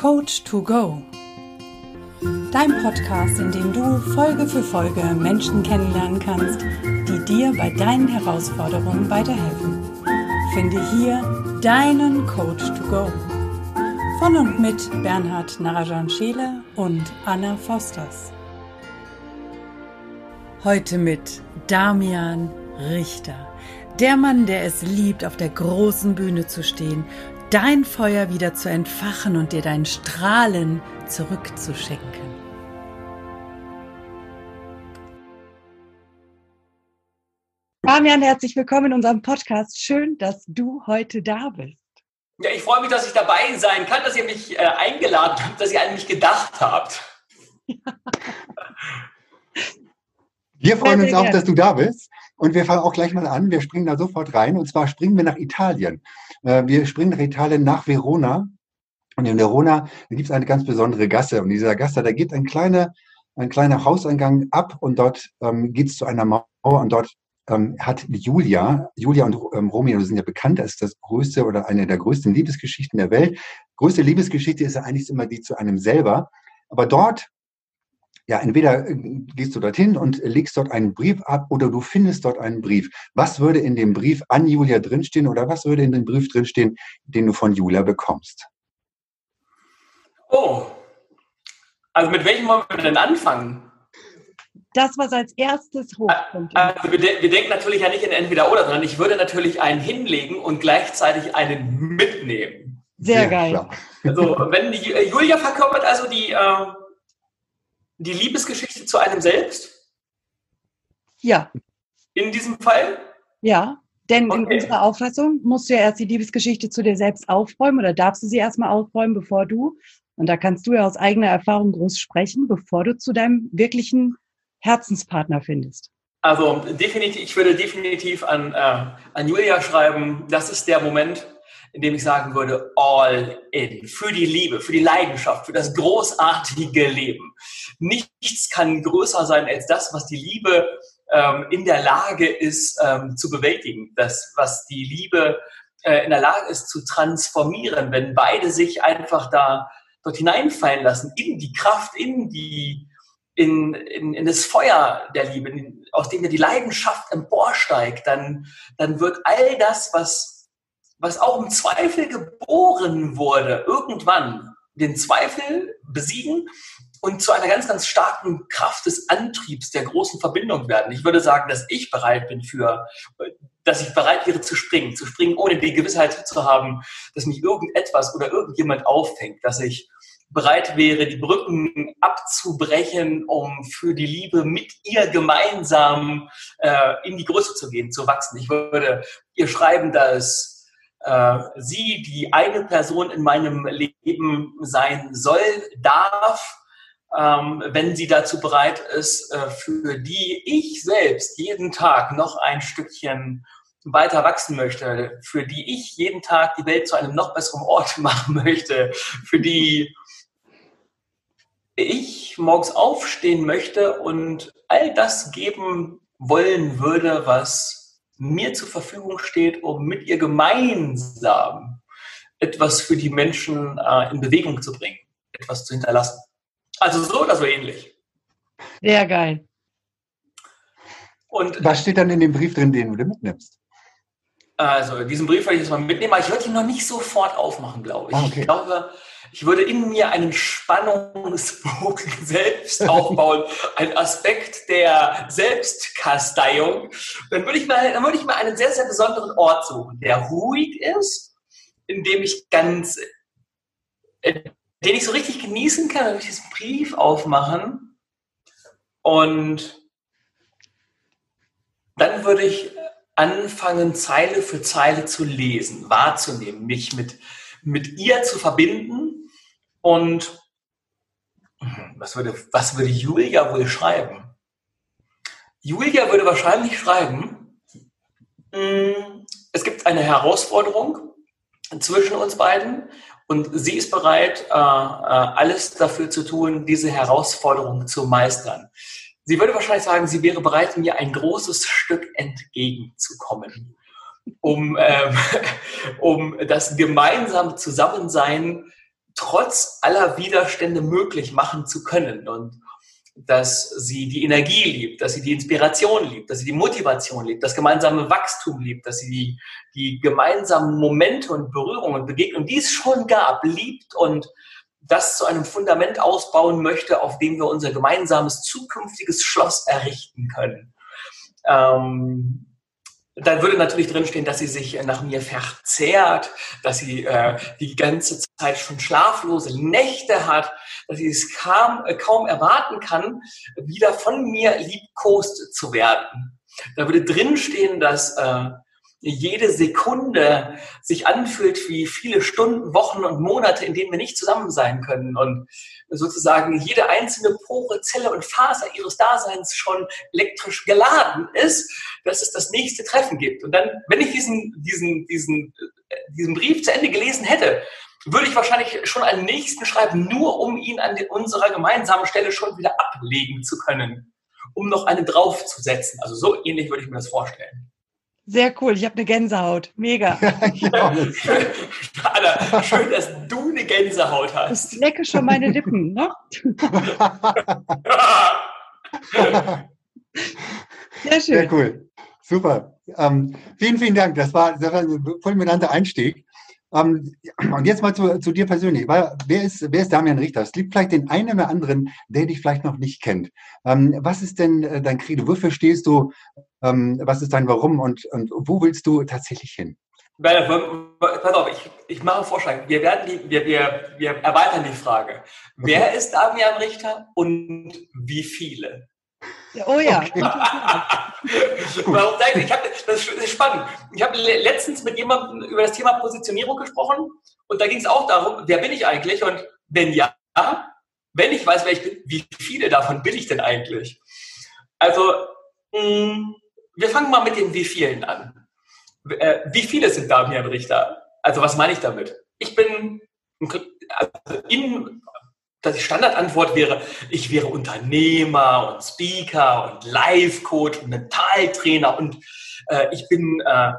Coach to Go. Dein Podcast, in dem du Folge für Folge Menschen kennenlernen kannst, die dir bei deinen Herausforderungen weiterhelfen. Finde hier deinen Coach to Go. Von und mit Bernhard Narajan Scheele und Anna Fosters. Heute mit Damian Richter. Der Mann, der es liebt, auf der großen Bühne zu stehen, dein Feuer wieder zu entfachen und dir dein Strahlen zurückzuschenken. Damian, herzlich willkommen in unserem Podcast. Schön, dass du heute da bist. Ja, ich freue mich, dass ich dabei sein kann, dass ihr mich äh, eingeladen habt, dass ihr an mich gedacht habt. Ja. Wir freuen uns auch, dass du da bist. Und wir fangen auch gleich mal an. Wir springen da sofort rein. Und zwar springen wir nach Italien. Äh, wir springen nach Italien, nach Verona. Und in Verona gibt es eine ganz besondere Gasse. Und dieser Gasse, da geht ein kleiner, ein kleiner Hauseingang ab und dort ähm, geht es zu einer Mauer und dort ähm, hat Julia, Julia und ähm, Romeo sind ja bekannt als das größte oder eine der größten Liebesgeschichten der Welt. Größte Liebesgeschichte ist ja eigentlich immer die zu einem selber. Aber dort ja, entweder äh, gehst du dorthin und legst dort einen Brief ab oder du findest dort einen Brief. Was würde in dem Brief an Julia drinstehen oder was würde in dem Brief drinstehen, den du von Julia bekommst? Oh, also mit welchem wollen wir denn anfangen? Das, was als erstes hochkommt. Also wir, wir denken natürlich ja nicht in entweder oder, sondern ich würde natürlich einen hinlegen und gleichzeitig einen mitnehmen. Sehr, Sehr geil. Klar. Also wenn die, äh, Julia verkörpert also die, äh, die Liebesgeschichte zu einem selbst? Ja. In diesem Fall? Ja, denn okay. in unserer Auffassung musst du ja erst die Liebesgeschichte zu dir selbst aufräumen oder darfst du sie erstmal aufräumen, bevor du, und da kannst du ja aus eigener Erfahrung groß sprechen, bevor du zu deinem wirklichen Herzenspartner findest. Also definitiv, ich würde definitiv an, äh, an Julia schreiben, das ist der Moment, indem ich sagen würde, all in, für die Liebe, für die Leidenschaft, für das großartige Leben. Nichts kann größer sein als das, was die Liebe ähm, in der Lage ist ähm, zu bewältigen, das, was die Liebe äh, in der Lage ist zu transformieren, wenn beide sich einfach da dort hineinfallen lassen, in die Kraft, in die in, in, in das Feuer der Liebe, aus dem die Leidenschaft emporsteigt, dann, dann wird all das, was was auch im Zweifel geboren wurde, irgendwann den Zweifel besiegen und zu einer ganz, ganz starken Kraft des Antriebs der großen Verbindung werden. Ich würde sagen, dass ich bereit bin für, dass ich bereit wäre zu springen, zu springen, ohne die Gewissheit zu haben, dass mich irgendetwas oder irgendjemand auffängt, dass ich bereit wäre, die Brücken abzubrechen, um für die Liebe mit ihr gemeinsam äh, in die Größe zu gehen, zu wachsen. Ich würde ihr schreiben, dass sie die eine Person in meinem Leben sein soll, darf, ähm, wenn sie dazu bereit ist, äh, für die ich selbst jeden Tag noch ein Stückchen weiter wachsen möchte, für die ich jeden Tag die Welt zu einem noch besseren Ort machen möchte, für die ich morgens aufstehen möchte und all das geben wollen würde, was mir zur Verfügung steht, um mit ihr gemeinsam etwas für die Menschen äh, in Bewegung zu bringen, etwas zu hinterlassen. Also so oder so ähnlich. Sehr geil. Und was steht dann in dem Brief drin, den du mitnimmst? Also diesen Brief werde ich jetzt mal mitnehmen, aber ich würde ihn noch nicht sofort aufmachen, glaube ich. Ah, okay. Ich glaube, ich würde in mir einen Spannungsbogen selbst aufbauen, einen Aspekt der Selbstkasteiung. Dann würde ich mal, dann würde ich mal einen sehr, sehr besonderen Ort suchen, der ruhig ist, in dem ich ganz, äh, den ich so richtig genießen kann, dann würde ich diesen Brief aufmachen und dann würde ich anfangen, Zeile für Zeile zu lesen, wahrzunehmen, mich mit, mit ihr zu verbinden und was würde, was würde Julia wohl schreiben? Julia würde wahrscheinlich schreiben, mm, es gibt eine Herausforderung zwischen uns beiden und sie ist bereit, äh, äh, alles dafür zu tun, diese Herausforderung zu meistern. Sie würde wahrscheinlich sagen, sie wäre bereit, mir ein großes Stück entgegenzukommen, um, ähm, um das gemeinsame Zusammensein trotz aller Widerstände möglich machen zu können und dass sie die Energie liebt, dass sie die Inspiration liebt, dass sie die Motivation liebt, das gemeinsame Wachstum liebt, dass sie die, die gemeinsamen Momente und Berührungen und Begegnungen, die es schon gab, liebt und das zu einem Fundament ausbauen möchte, auf dem wir unser gemeinsames zukünftiges Schloss errichten können. Ähm, dann würde natürlich drinstehen, dass sie sich nach mir verzehrt, dass sie äh, die ganze Zeit schon schlaflose Nächte hat, dass sie es kaum, äh, kaum erwarten kann, wieder von mir liebkost zu werden. Da würde drinstehen, dass äh, jede Sekunde sich anfühlt wie viele Stunden, Wochen und Monate, in denen wir nicht zusammen sein können und sozusagen jede einzelne Pore, Zelle und Faser ihres Daseins schon elektrisch geladen ist, dass es das nächste Treffen gibt. Und dann, wenn ich diesen, diesen, diesen, äh, diesen Brief zu Ende gelesen hätte, würde ich wahrscheinlich schon einen nächsten schreiben, nur um ihn an unserer gemeinsamen Stelle schon wieder ablegen zu können, um noch einen draufzusetzen. Also so ähnlich würde ich mir das vorstellen. Sehr cool, ich habe eine Gänsehaut. Mega. ja, Anna, schön, dass du eine Gänsehaut hast. Ich lecke schon meine Lippen, ne? Sehr schön. Sehr cool. Super. Ähm, vielen, vielen Dank. Das war, das war ein fulminanter Einstieg. Ähm, und jetzt mal zu, zu dir persönlich. Wer ist, wer ist Damian Richter? Es gibt vielleicht den einen oder anderen, der dich vielleicht noch nicht kennt. Ähm, was ist denn äh, dein Credo? Wofür stehst du? Ähm, was ist dein Warum? Und, und wo willst du tatsächlich hin? Pass auf, ich, ich mache einen Vorschlag. Wir, werden die, wir, wir, wir erweitern die Frage. Okay. Wer ist Damian Richter und wie viele? Oh ja. Okay. Warum sage ich, ich hab, das ist spannend. Ich habe letztens mit jemandem über das Thema Positionierung gesprochen und da ging es auch darum, wer bin ich eigentlich und wenn ja, wenn ich weiß, wer ich bin, wie viele davon bin ich denn eigentlich? Also, mh, hm, wir fangen mal mit den wie vielen an. Äh, wie viele sind Damian Richter? Also, was meine ich damit? Ich bin also in die Standardantwort wäre, ich wäre Unternehmer und Speaker und Life-Coach und Mentaltrainer und äh, ich bin äh,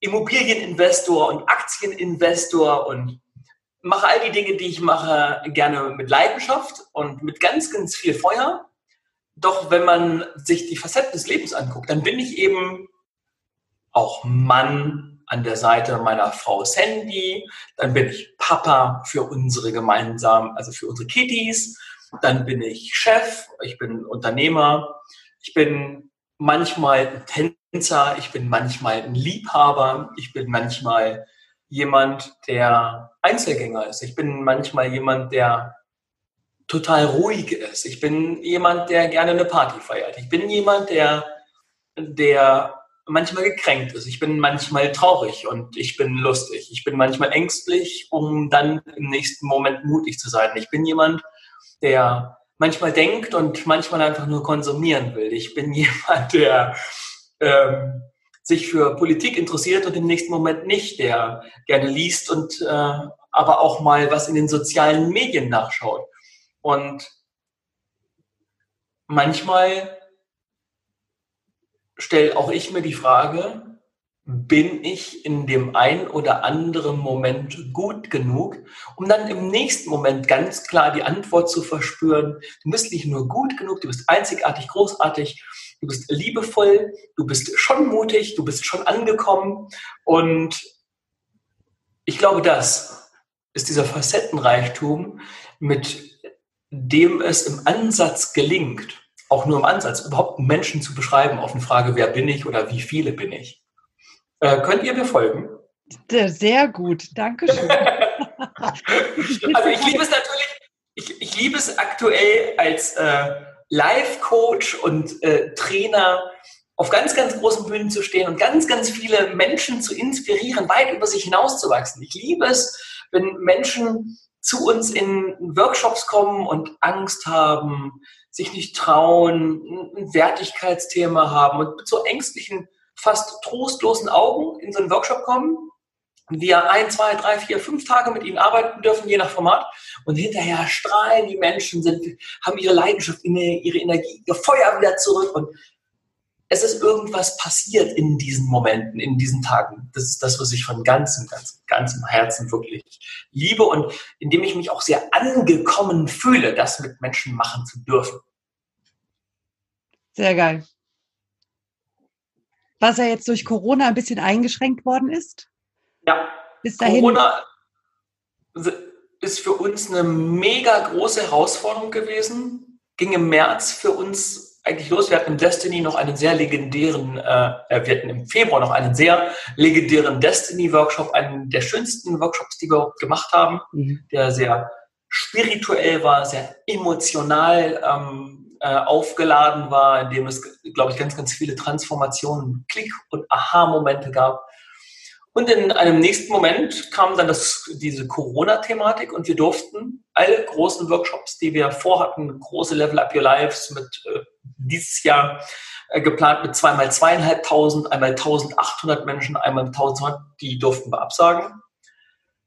Immobilieninvestor und Aktieninvestor und mache all die Dinge, die ich mache, gerne mit Leidenschaft und mit ganz, ganz viel Feuer. Doch wenn man sich die Facetten des Lebens anguckt, dann bin ich eben auch Mann, an der Seite meiner Frau Sandy, dann bin ich Papa für unsere gemeinsamen, also für unsere Kitties, dann bin ich Chef, ich bin Unternehmer, ich bin manchmal ein Tänzer, ich bin manchmal ein Liebhaber, ich bin manchmal jemand, der Einzelgänger ist, ich bin manchmal jemand, der total ruhig ist, ich bin jemand, der gerne eine Party feiert, ich bin jemand, der, der manchmal gekränkt ist. Ich bin manchmal traurig und ich bin lustig. Ich bin manchmal ängstlich, um dann im nächsten Moment mutig zu sein. Ich bin jemand, der manchmal denkt und manchmal einfach nur konsumieren will. Ich bin jemand, der ähm, sich für Politik interessiert und im nächsten Moment nicht, der gerne liest und äh, aber auch mal was in den sozialen Medien nachschaut. Und manchmal stelle auch ich mir die Frage, bin ich in dem ein oder anderen Moment gut genug, um dann im nächsten Moment ganz klar die Antwort zu verspüren, du bist nicht nur gut genug, du bist einzigartig, großartig, du bist liebevoll, du bist schon mutig, du bist schon angekommen. Und ich glaube, das ist dieser Facettenreichtum, mit dem es im Ansatz gelingt, auch nur im Ansatz, überhaupt einen Menschen zu beschreiben auf eine Frage, wer bin ich oder wie viele bin ich. Äh, könnt ihr mir folgen? Sehr gut, danke schön. also ich liebe es natürlich, ich, ich liebe es aktuell als äh, Life-Coach und äh, Trainer auf ganz, ganz großen Bühnen zu stehen und ganz, ganz viele Menschen zu inspirieren, weit über sich hinauszuwachsen. Ich liebe es, wenn Menschen zu uns in Workshops kommen und Angst haben, sich nicht trauen, ein Wertigkeitsthema haben und mit so ängstlichen, fast trostlosen Augen in so einen Workshop kommen wir ein, zwei, drei, vier, fünf Tage mit ihnen arbeiten dürfen, je nach Format. Und hinterher strahlen die Menschen, sind, haben ihre Leidenschaft, ihre Energie, ihr Feuer wieder zurück. Und es ist irgendwas passiert in diesen Momenten, in diesen Tagen. Das ist das, was ich von ganzem, ganzem, ganzem Herzen wirklich liebe und indem ich mich auch sehr angekommen fühle, das mit Menschen machen zu dürfen. Sehr geil. Was ja jetzt durch Corona ein bisschen eingeschränkt worden ist? Ja. Bis dahin. Corona ist für uns eine mega große Herausforderung gewesen. Ging im März für uns eigentlich los? Wir hatten im Destiny noch einen sehr legendären, äh, äh, wir hatten im Februar noch einen sehr legendären Destiny-Workshop, einen der schönsten Workshops, die wir gemacht haben, mhm. der sehr spirituell war, sehr emotional ähm, äh, aufgeladen war, in dem es, glaube ich, ganz, ganz viele Transformationen, Klick- und Aha-Momente gab. Und in einem nächsten Moment kam dann das, diese Corona-Thematik und wir durften alle großen Workshops, die wir vorhatten, große Level Up Your Lives mit äh, dieses Jahr äh, geplant mit zweimal zweieinhalbtausend, einmal 1800 Menschen, einmal 1200, die durften wir absagen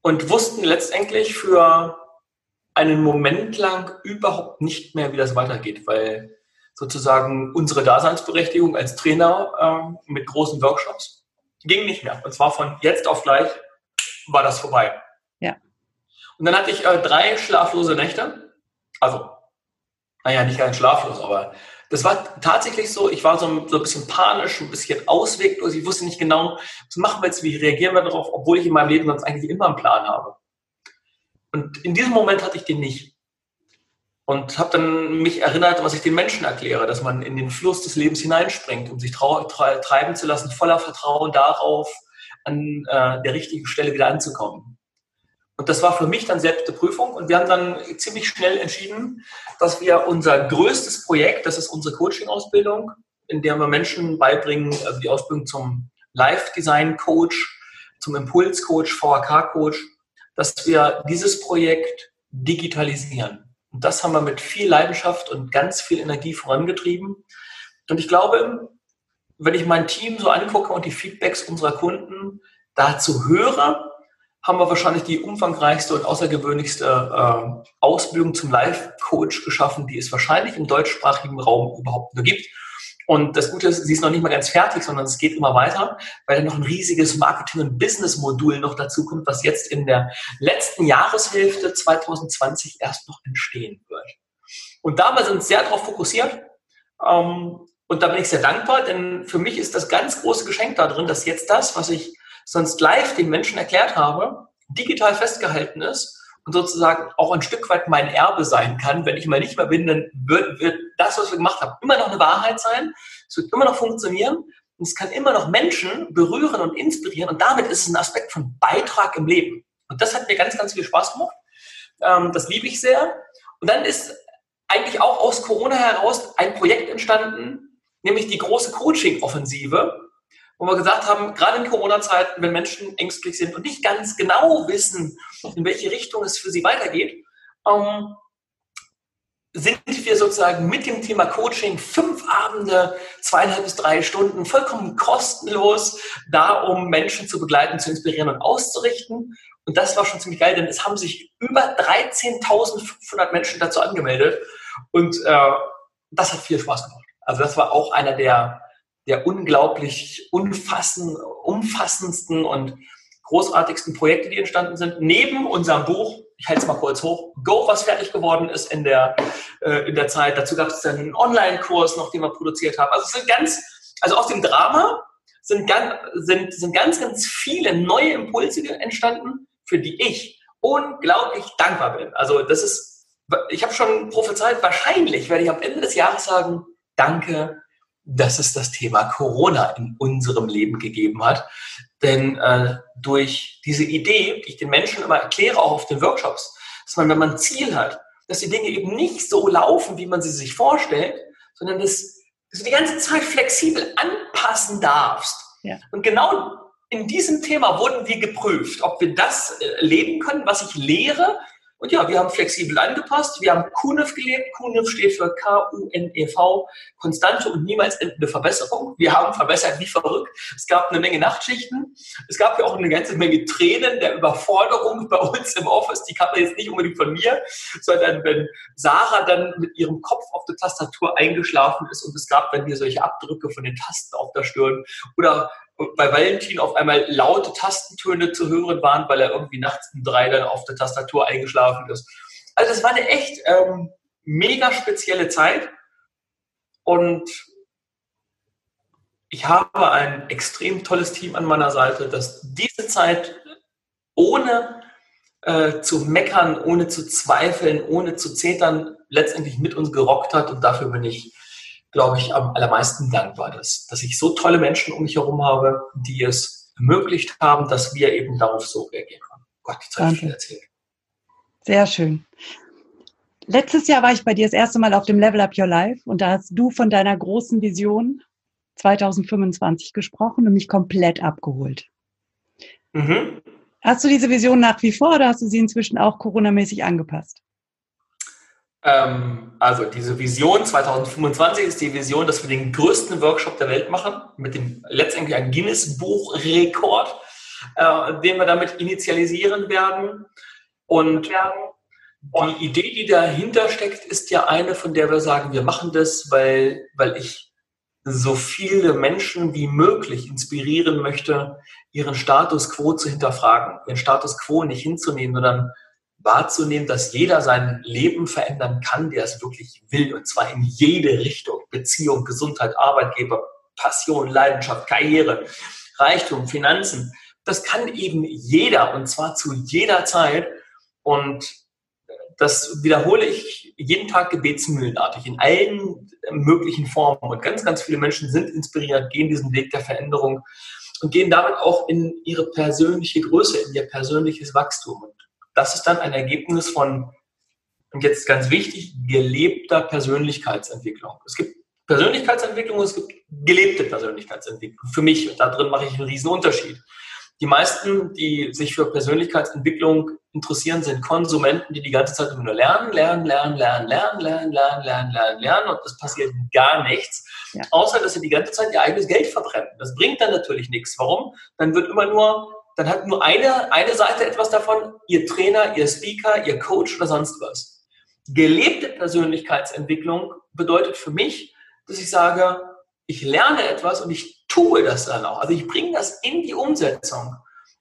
und wussten letztendlich für einen Moment lang überhaupt nicht mehr, wie das weitergeht, weil sozusagen unsere Daseinsberechtigung als Trainer äh, mit großen Workshops ging nicht mehr. Und zwar von jetzt auf gleich war das vorbei. Ja. Und dann hatte ich äh, drei schlaflose Nächte. Also, naja, nicht ganz schlaflos, aber das war tatsächlich so. Ich war so, so ein bisschen panisch, ein bisschen ausweglos. Ich wusste nicht genau, was machen wir jetzt, wie reagieren wir darauf, obwohl ich in meinem Leben sonst eigentlich immer einen Plan habe. Und in diesem Moment hatte ich den nicht und habe dann mich erinnert, was ich den Menschen erkläre, dass man in den Fluss des Lebens hineinspringt, um sich treiben zu lassen, voller Vertrauen darauf, an äh, der richtigen Stelle wieder anzukommen. Und das war für mich dann selbst eine Prüfung und wir haben dann ziemlich schnell entschieden, dass wir unser größtes Projekt, das ist unsere Coaching-Ausbildung, in der wir Menschen beibringen, also die Ausbildung zum Live-Design-Coach, zum Impuls-Coach, VHK-Coach, dass wir dieses Projekt digitalisieren. Und das haben wir mit viel Leidenschaft und ganz viel Energie vorangetrieben. Und ich glaube, wenn ich mein Team so angucke und die Feedbacks unserer Kunden dazu höre, haben wir wahrscheinlich die umfangreichste und außergewöhnlichste äh, Ausbildung zum Life-Coach geschaffen, die es wahrscheinlich im deutschsprachigen Raum überhaupt nur gibt. Und das Gute ist, sie ist noch nicht mal ganz fertig, sondern es geht immer weiter, weil noch ein riesiges Marketing- und Business-Modul noch dazu kommt, was jetzt in der letzten Jahreshälfte 2020 erst noch entstehen wird. Und da sind wir sehr darauf fokussiert. Ähm, und da bin ich sehr dankbar, denn für mich ist das ganz große Geschenk da drin, dass jetzt das, was ich sonst live den Menschen erklärt habe, digital festgehalten ist und sozusagen auch ein Stück weit mein Erbe sein kann. Wenn ich mal nicht mehr bin, dann wird, wird das, was wir gemacht haben, immer noch eine Wahrheit sein. Es wird immer noch funktionieren und es kann immer noch Menschen berühren und inspirieren und damit ist es ein Aspekt von Beitrag im Leben. Und das hat mir ganz, ganz viel Spaß gemacht. Ähm, das liebe ich sehr. Und dann ist eigentlich auch aus Corona heraus ein Projekt entstanden, nämlich die große Coaching-Offensive, wo wir gesagt haben, gerade in Corona-Zeiten, wenn Menschen ängstlich sind und nicht ganz genau wissen, in welche Richtung es für sie weitergeht, ähm, sind wir sozusagen mit dem Thema Coaching fünf Abende, zweieinhalb bis drei Stunden, vollkommen kostenlos da, um Menschen zu begleiten, zu inspirieren und auszurichten. Und das war schon ziemlich geil, denn es haben sich über 13.500 Menschen dazu angemeldet. Und äh, das hat viel Spaß gemacht. Also das war auch einer der der unglaublich umfassend, umfassendsten und großartigsten Projekte, die entstanden sind. Neben unserem Buch, ich halte es mal kurz hoch, Go, was fertig geworden ist in der, äh, in der Zeit. Dazu gab es dann einen Online-Kurs noch, den wir produziert haben. Also es sind ganz, also aus dem Drama sind ganz, sind, sind ganz, ganz viele neue Impulse entstanden, für die ich unglaublich dankbar bin. Also das ist, ich habe schon prophezeit, wahrscheinlich werde ich am Ende des Jahres sagen, danke, dass es das Thema Corona in unserem Leben gegeben hat. Denn äh, durch diese Idee, die ich den Menschen immer erkläre, auch auf den Workshops, dass man, wenn man ein Ziel hat, dass die Dinge eben nicht so laufen, wie man sie sich vorstellt, sondern dass, dass du die ganze Zeit flexibel anpassen darfst. Ja. Und genau in diesem Thema wurden wir geprüft, ob wir das äh, leben können, was ich lehre, Und ja, wir haben flexibel angepasst. Wir haben KUNEV gelebt. KUNEV steht für K-U-N-E-V, konstante und niemals endende Verbesserung. Wir haben verbessert wie verrückt. Es gab eine Menge Nachtschichten. Es gab ja auch eine ganze Menge Tränen der Überforderung bei uns im Office. Die kam jetzt nicht unbedingt von mir, sondern wenn Sarah dann mit ihrem Kopf auf der Tastatur eingeschlafen ist und es gab dann hier solche Abdrücke von den Tasten auf der Stirn oder bei Valentin auf einmal laute Tastentöne zu hören waren, weil er irgendwie nachts um drei dann auf der Tastatur eingeschlafen ist. Also das war eine echt ähm, mega spezielle Zeit und ich habe ein extrem tolles Team an meiner Seite, das diese Zeit ohne äh, zu meckern, ohne zu zweifeln, ohne zu zetern, letztendlich mit uns gerockt hat und dafür bin ich glaube ich, am allermeisten dankbar, dass, dass ich so tolle Menschen um mich herum habe, die es ermöglicht haben, dass wir eben darauf so reagieren können. Gott, jetzt habe ich viel erzählt. Sehr schön. Letztes Jahr war ich bei dir das erste Mal auf dem Level Up Your Life und da hast du von deiner großen Vision 2025 gesprochen und mich komplett abgeholt. Mhm. Hast du diese Vision nach wie vor oder hast du sie inzwischen auch coronamäßig angepasst? Ähm, also diese Vision 2025 ist die Vision, dass wir den größten Workshop der Welt machen, mit dem letztendlich ein Guinness-Buch-Rekord, äh, den wir damit initialisieren werden. Und die Idee, die dahinter steckt, ist ja eine, von der wir sagen, wir machen das, weil, weil ich so viele Menschen wie möglich inspirieren möchte, ihren Status quo zu hinterfragen, ihren Status quo nicht hinzunehmen, sondern wahrzunehmen, dass jeder sein Leben verändern kann, der es wirklich will, und zwar in jede Richtung. Beziehung, Gesundheit, Arbeitgeber, Passion, Leidenschaft, Karriere, Reichtum, Finanzen. Das kann eben jeder, und zwar zu jeder Zeit. Und das wiederhole ich jeden Tag gebetsmühlenartig in allen möglichen Formen. Und ganz, ganz viele Menschen sind inspiriert, gehen diesen Weg der Veränderung und gehen damit auch in ihre persönliche Größe, in ihr persönliches Wachstum. Und das ist dann ein Ergebnis von, und jetzt ganz wichtig, gelebter Persönlichkeitsentwicklung. Es gibt Persönlichkeitsentwicklung und es gibt gelebte Persönlichkeitsentwicklung. Für mich, und da drin mache ich einen riesen Unterschied. Die meisten, die sich für Persönlichkeitsentwicklung interessieren, sind Konsumenten, die die ganze Zeit nur lernen, lernen, lernen, lernen, lernen, lernen, lernen, lernen, lernen, lernen und es passiert gar nichts, ja. außer dass sie die ganze Zeit ihr eigenes Geld verbrennen. Das bringt dann natürlich nichts. Warum? Dann wird immer nur dann hat nur eine, eine Seite etwas davon, Ihr Trainer, Ihr Speaker, Ihr Coach oder sonst was. Gelebte Persönlichkeitsentwicklung bedeutet für mich, dass ich sage, ich lerne etwas und ich tue das dann auch. Also ich bringe das in die Umsetzung.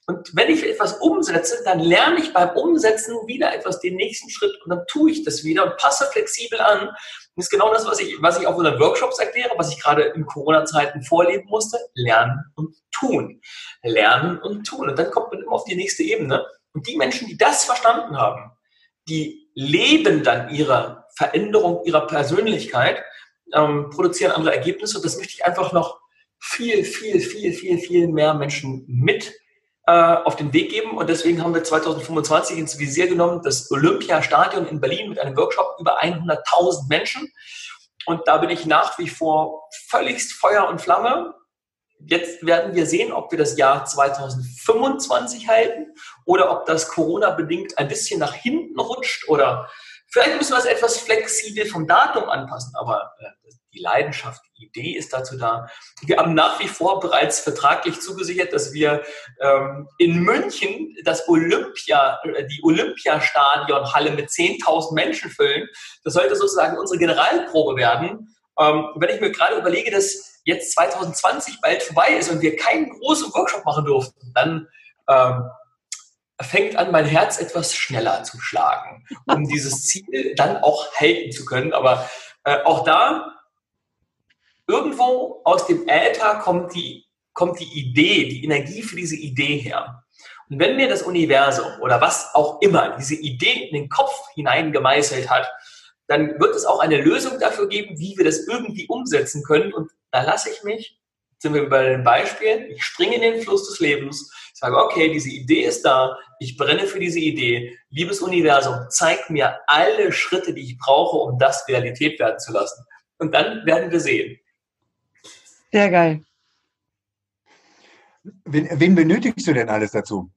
Und wenn ich etwas umsetze, dann lerne ich beim Umsetzen wieder etwas, den nächsten Schritt und dann tue ich das wieder und passe flexibel an. Das ist genau das, was ich, was ich auf unseren Workshops erkläre, was ich gerade in Corona-Zeiten vorleben musste. Lernen und tun. Lernen und tun. Und dann kommt man immer auf die nächste Ebene. Und die Menschen, die das verstanden haben, die leben dann ihre Veränderung ihrer Persönlichkeit, ähm, produzieren andere Ergebnisse. Und das möchte ich einfach noch viel, viel, viel, viel, viel mehr Menschen mit äh, auf den Weg geben. Und deswegen haben wir 2025 ins Visier genommen, das Olympiastadion in Berlin mit einem Workshop über 100.000 Menschen. Und da bin ich nach wie vor völligst Feuer und Flamme. Jetzt werden wir sehen, ob wir das Jahr 2025 halten oder ob das Corona-bedingt ein bisschen nach hinten rutscht oder vielleicht müssen wir es etwas flexibel vom Datum anpassen. Aber äh, die Leidenschaft, die Idee ist dazu da. Wir haben nach wie vor bereits vertraglich zugesichert, dass wir ähm, in München das Olympia, äh, die Olympiastadionhalle mit 10.000 Menschen füllen. Das sollte sozusagen unsere Generalprobe werden. Ähm, wenn ich mir gerade überlege, dass jetzt 2020 bald vorbei ist und wir keinen großen Workshop machen durften, dann ähm, fängt an, mein Herz etwas schneller zu schlagen, um dieses Ziel dann auch halten zu können. Aber äh, auch da irgendwo aus dem Äther kommt die, kommt die Idee, die Energie für diese Idee her. Und wenn mir das Universum oder was auch immer diese Idee in den Kopf hineingemeißelt hat, dann wird es auch eine Lösung dafür geben, wie wir das irgendwie umsetzen können. Und da lasse ich mich, sind wir bei den Beispielen, ich springe in den Fluss des Lebens, sage, okay, diese Idee ist da, ich brenne für diese Idee. Liebes Universum, zeig mir alle Schritte, die ich brauche, um das Realität werden zu lassen. Und dann werden wir sehen, sehr geil. Wen, wen benötigst du denn alles dazu,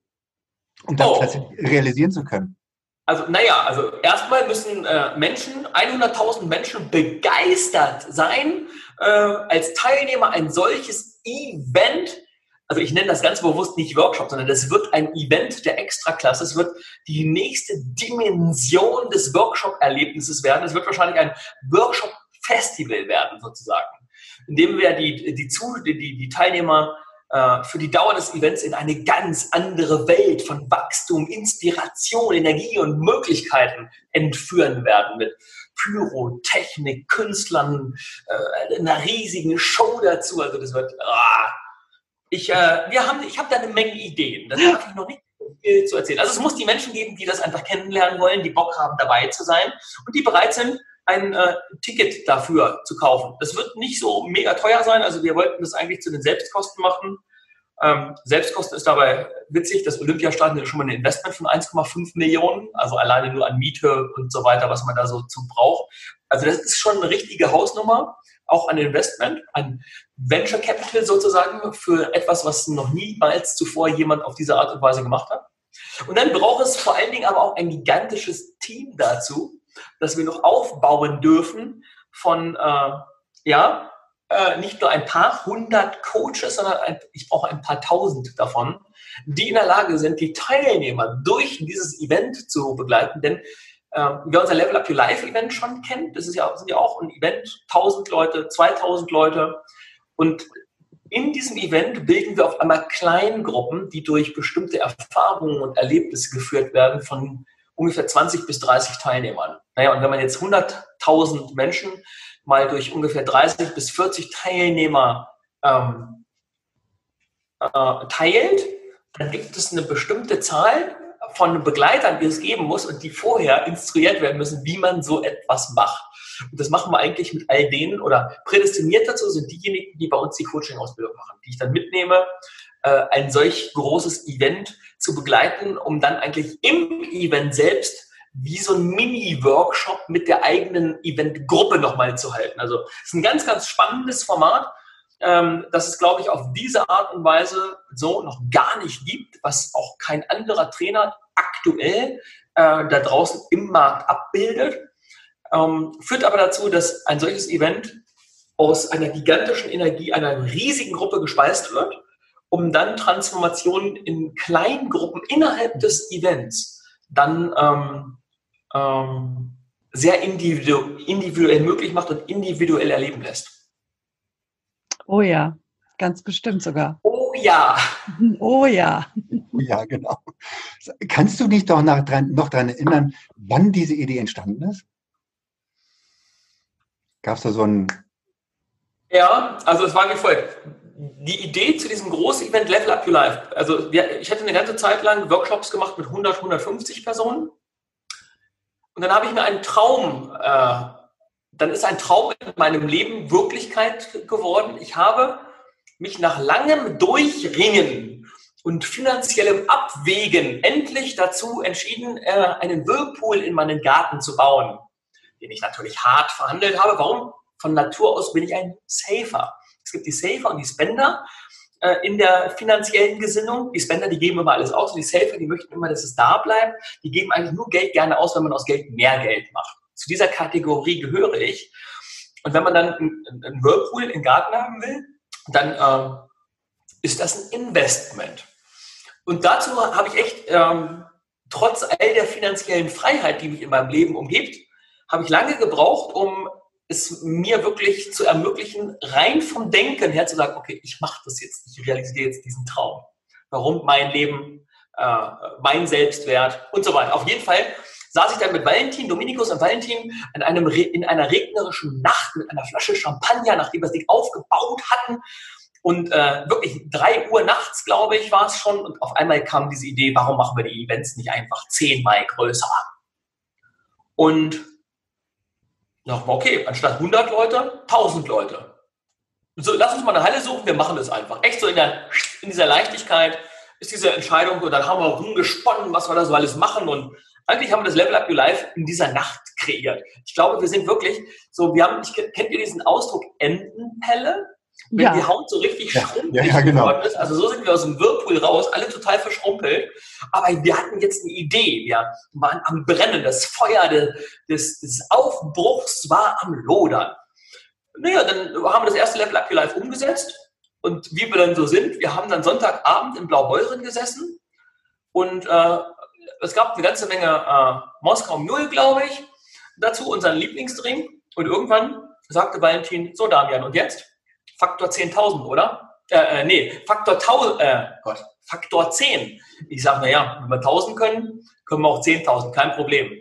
um das oh. realisieren zu können? also naja, also erstmal müssen äh, Menschen, 100.000 Menschen begeistert sein, äh, als Teilnehmer ein solches Event also ich nenne das ganz bewusst nicht Workshop, sondern das wird ein Event der Extraklasse. Es wird die nächste Dimension des Workshop-Erlebnisses werden. Es wird wahrscheinlich ein Workshop-Festival werden, sozusagen, in dem wir die, die, die, die Teilnehmer äh, für die Dauer des Events in eine ganz andere Welt von Wachstum, Inspiration, Energie und Möglichkeiten entführen werden mit Pyrotechnik, Künstlern, äh, einer riesigen Show dazu. Also das wird... Ah, ich, äh, wir haben, ich habe da eine Menge Ideen. Das darf ich noch nicht viel zu erzählen. Also es muss die Menschen geben, die das einfach kennenlernen wollen, die Bock haben, dabei zu sein und die bereit sind, ein äh, Ticket dafür zu kaufen. Das wird nicht so mega teuer sein. Also wir wollten das eigentlich zu den Selbstkosten machen. Ähm, Selbstkosten ist dabei witzig. Das Olympiastadion ist schon mal ein Investment von 1,5 Millionen, also alleine nur an Miete und so weiter, was man da so zu braucht. Also das ist schon eine richtige Hausnummer auch ein Investment, ein Venture Capital sozusagen für etwas, was noch niemals zuvor jemand auf diese Art und Weise gemacht hat. Und dann braucht es vor allen Dingen aber auch ein gigantisches Team dazu, das wir noch aufbauen dürfen von, äh, ja, äh, nicht nur ein paar hundert Coaches, sondern ein, ich brauche ein paar tausend davon, die in der Lage sind, die Teilnehmer durch dieses Event zu begleiten. Denn ähm, wer unser Level Up Your Life Event schon kennt, das ist ja, sind ja auch ein Event, 1000 Leute, 2000 Leute. Und in diesem Event bilden wir auf einmal Kleingruppen, die durch bestimmte Erfahrungen und Erlebnisse geführt werden von ungefähr 20 bis 30 Teilnehmern. Naja, und wenn man jetzt 100.000 Menschen mal durch ungefähr 30 bis 40 Teilnehmer ähm, äh, teilt, dann gibt es eine bestimmte Zahl, von Begleitern, die es geben muss und die vorher instruiert werden müssen, wie man so etwas macht. Und das machen wir eigentlich mit all denen oder prädestiniert dazu sind diejenigen, die bei uns die Coaching-Ausbildung machen, die ich dann mitnehme, äh, ein solch großes Event zu begleiten, um dann eigentlich im Event selbst wie so ein Mini-Workshop mit der eigenen Eventgruppe nochmal zu halten. Also es ist ein ganz, ganz spannendes Format ähm, dass es, glaube ich, auf diese Art und Weise so noch gar nicht gibt, was auch kein anderer Trainer aktuell äh, da draußen im Markt abbildet. Ähm, führt aber dazu, dass ein solches Event aus einer gigantischen Energie einer riesigen Gruppe gespeist wird, um dann Transformationen in Kleingruppen innerhalb des Events dann ähm, ähm, sehr individu individuell möglich macht und individuell erleben lässt. Oh ja, ganz bestimmt sogar. Oh ja. Oh ja. Oh ja, genau. Kannst du dich doch noch daran erinnern, wann diese Idee entstanden ist? Gab es da so ein. Ja, also es war wie folgt. Die Idee zu diesem großen Event Level Up Your Life. Also ich hatte eine ganze Zeit lang Workshops gemacht mit 100, 150 Personen. Und dann habe ich mir einen Traum äh, dann ist ein Traum in meinem Leben Wirklichkeit geworden. Ich habe mich nach langem Durchringen und finanziellem Abwägen endlich dazu entschieden, äh, einen Whirlpool in meinen Garten zu bauen, den ich natürlich hart verhandelt habe. Warum? Von Natur aus bin ich ein Safer. Es gibt die Safer und die Spender äh, in der finanziellen Gesinnung. Die Spender, die geben immer alles aus und die Safer, die möchten immer, dass es da bleibt. Die geben eigentlich nur Geld gerne aus, wenn man aus Geld mehr Geld macht. Zu dieser Kategorie gehöre ich. Und wenn man dann einen Whirlpool im Garten haben will, dann ähm, ist das ein Investment. Und dazu habe ich echt, ähm, trotz all der finanziellen Freiheit, die mich in meinem Leben umgibt, habe ich lange gebraucht, um es mir wirklich zu ermöglichen, rein vom Denken her zu sagen, okay, ich mache das jetzt, ich realisiere jetzt diesen Traum. Warum mein Leben, äh, mein Selbstwert und so weiter. Auf jeden Fall saß ich dann mit Valentin, Dominikus und Valentin in, einem, in einer regnerischen Nacht mit einer Flasche Champagner, nachdem wir das Ding aufgebaut hatten. Und äh, wirklich drei Uhr nachts, glaube ich, war es schon. Und auf einmal kam diese Idee, warum machen wir die Events nicht einfach zehnmal größer? Und ja, okay, anstatt 100 Leute, 1000 Leute. So, lass uns mal eine Halle suchen, wir machen das einfach. Echt so in, der, in dieser Leichtigkeit ist diese Entscheidung und dann haben wir rumgesponnen, was wir da so alles machen und eigentlich haben wir das Level Up Your Life in dieser Nacht kreiert. Ich glaube, wir sind wirklich so, wir haben, ich, kennt ihr diesen Ausdruck Entenpelle? Wenn ja. die Haut so richtig schrumpelig ja, ja, genau. geworden ist. Also so sind wir aus dem Whirlpool raus, alle total verschrumpelt. Aber wir hatten jetzt eine Idee. Wir waren am Brennen. Das Feuer des, des Aufbruchs war am Lodern. Naja, dann haben wir das erste Level Up Your Life umgesetzt. Und wie wir dann so sind, wir haben dann Sonntagabend in Blaubeuren gesessen. Und äh, es gab eine ganze Menge äh, Moskau Null, glaube ich, dazu, unseren Lieblingsdrink. Und irgendwann sagte Valentin, so Damian, und jetzt? Faktor 10.000, oder? Äh, äh, nee, Faktor 1000, äh, Gott, Faktor 10. Ich sage, naja, wenn wir 1000 können, können wir auch 10.000, kein Problem.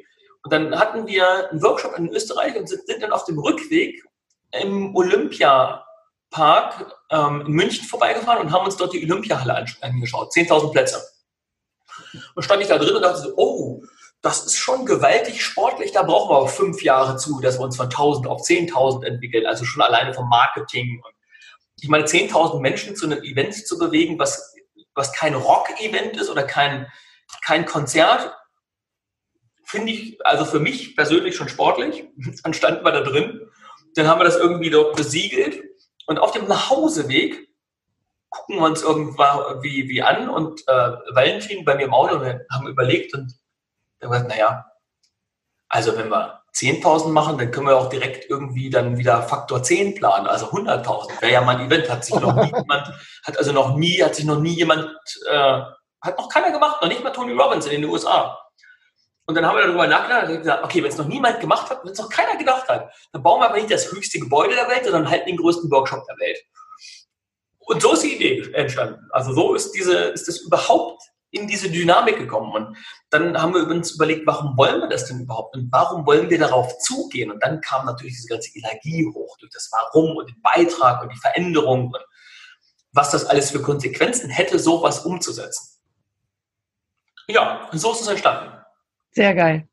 Und dann hatten wir einen Workshop in Österreich und sind, dann auf dem Rückweg im Olympiapark ähm, in München vorbeigefahren und haben uns dort die Olympiahalle angeschaut. 10.000 Plätze. Und stand ich da drin und dachte so, oh, das ist schon gewaltig sportlich, da brauchen wir aber fünf Jahre zu, dass wir uns von 1000 auf 10.000 entwickeln, also schon alleine vom Marketing und ich meine, 10.000 Menschen zu einem Event zu bewegen, was, was kein Rock-Event ist oder kein, kein Konzert, finde ich, also für mich persönlich schon sportlich. Dann standen wir da drin, dann haben wir das irgendwie dort besiegelt. Und auf dem Nachhauseweg gucken wir uns irgendwann wie, wie an. Und äh, Valentin bei mir im Auto, wir haben überlegt und der gesagt, naja, also wenn wir 10.000 machen, dann können wir auch direkt irgendwie dann wieder Faktor 10 planen, also 100.000. Wäre ja mal ein Event, hat sich noch nie jemand, hat also noch nie, hat sich noch nie jemand, äh, hat noch keiner gemacht, noch nicht mal Tony Robbins in den USA. Und dann haben wir darüber nachgedacht und gesagt, okay, wenn es noch niemand gemacht hat, wenn es noch keiner gedacht hat, dann bauen wir aber nicht das höchste Gebäude der Welt, sondern halt den größten Workshop der Welt. Und so ist die Idee entstanden. Also so ist diese, ist das überhaupt in diese Dynamik gekommen. Und dann haben wir uns überlegt, warum wollen wir das denn überhaupt und warum wollen wir darauf zugehen? Und dann kam natürlich diese ganze Energie hoch durch das Warum und den Beitrag und die Veränderung und was das alles für Konsequenzen hätte, sowas umzusetzen. Ja, so ist es entstanden. Sehr geil.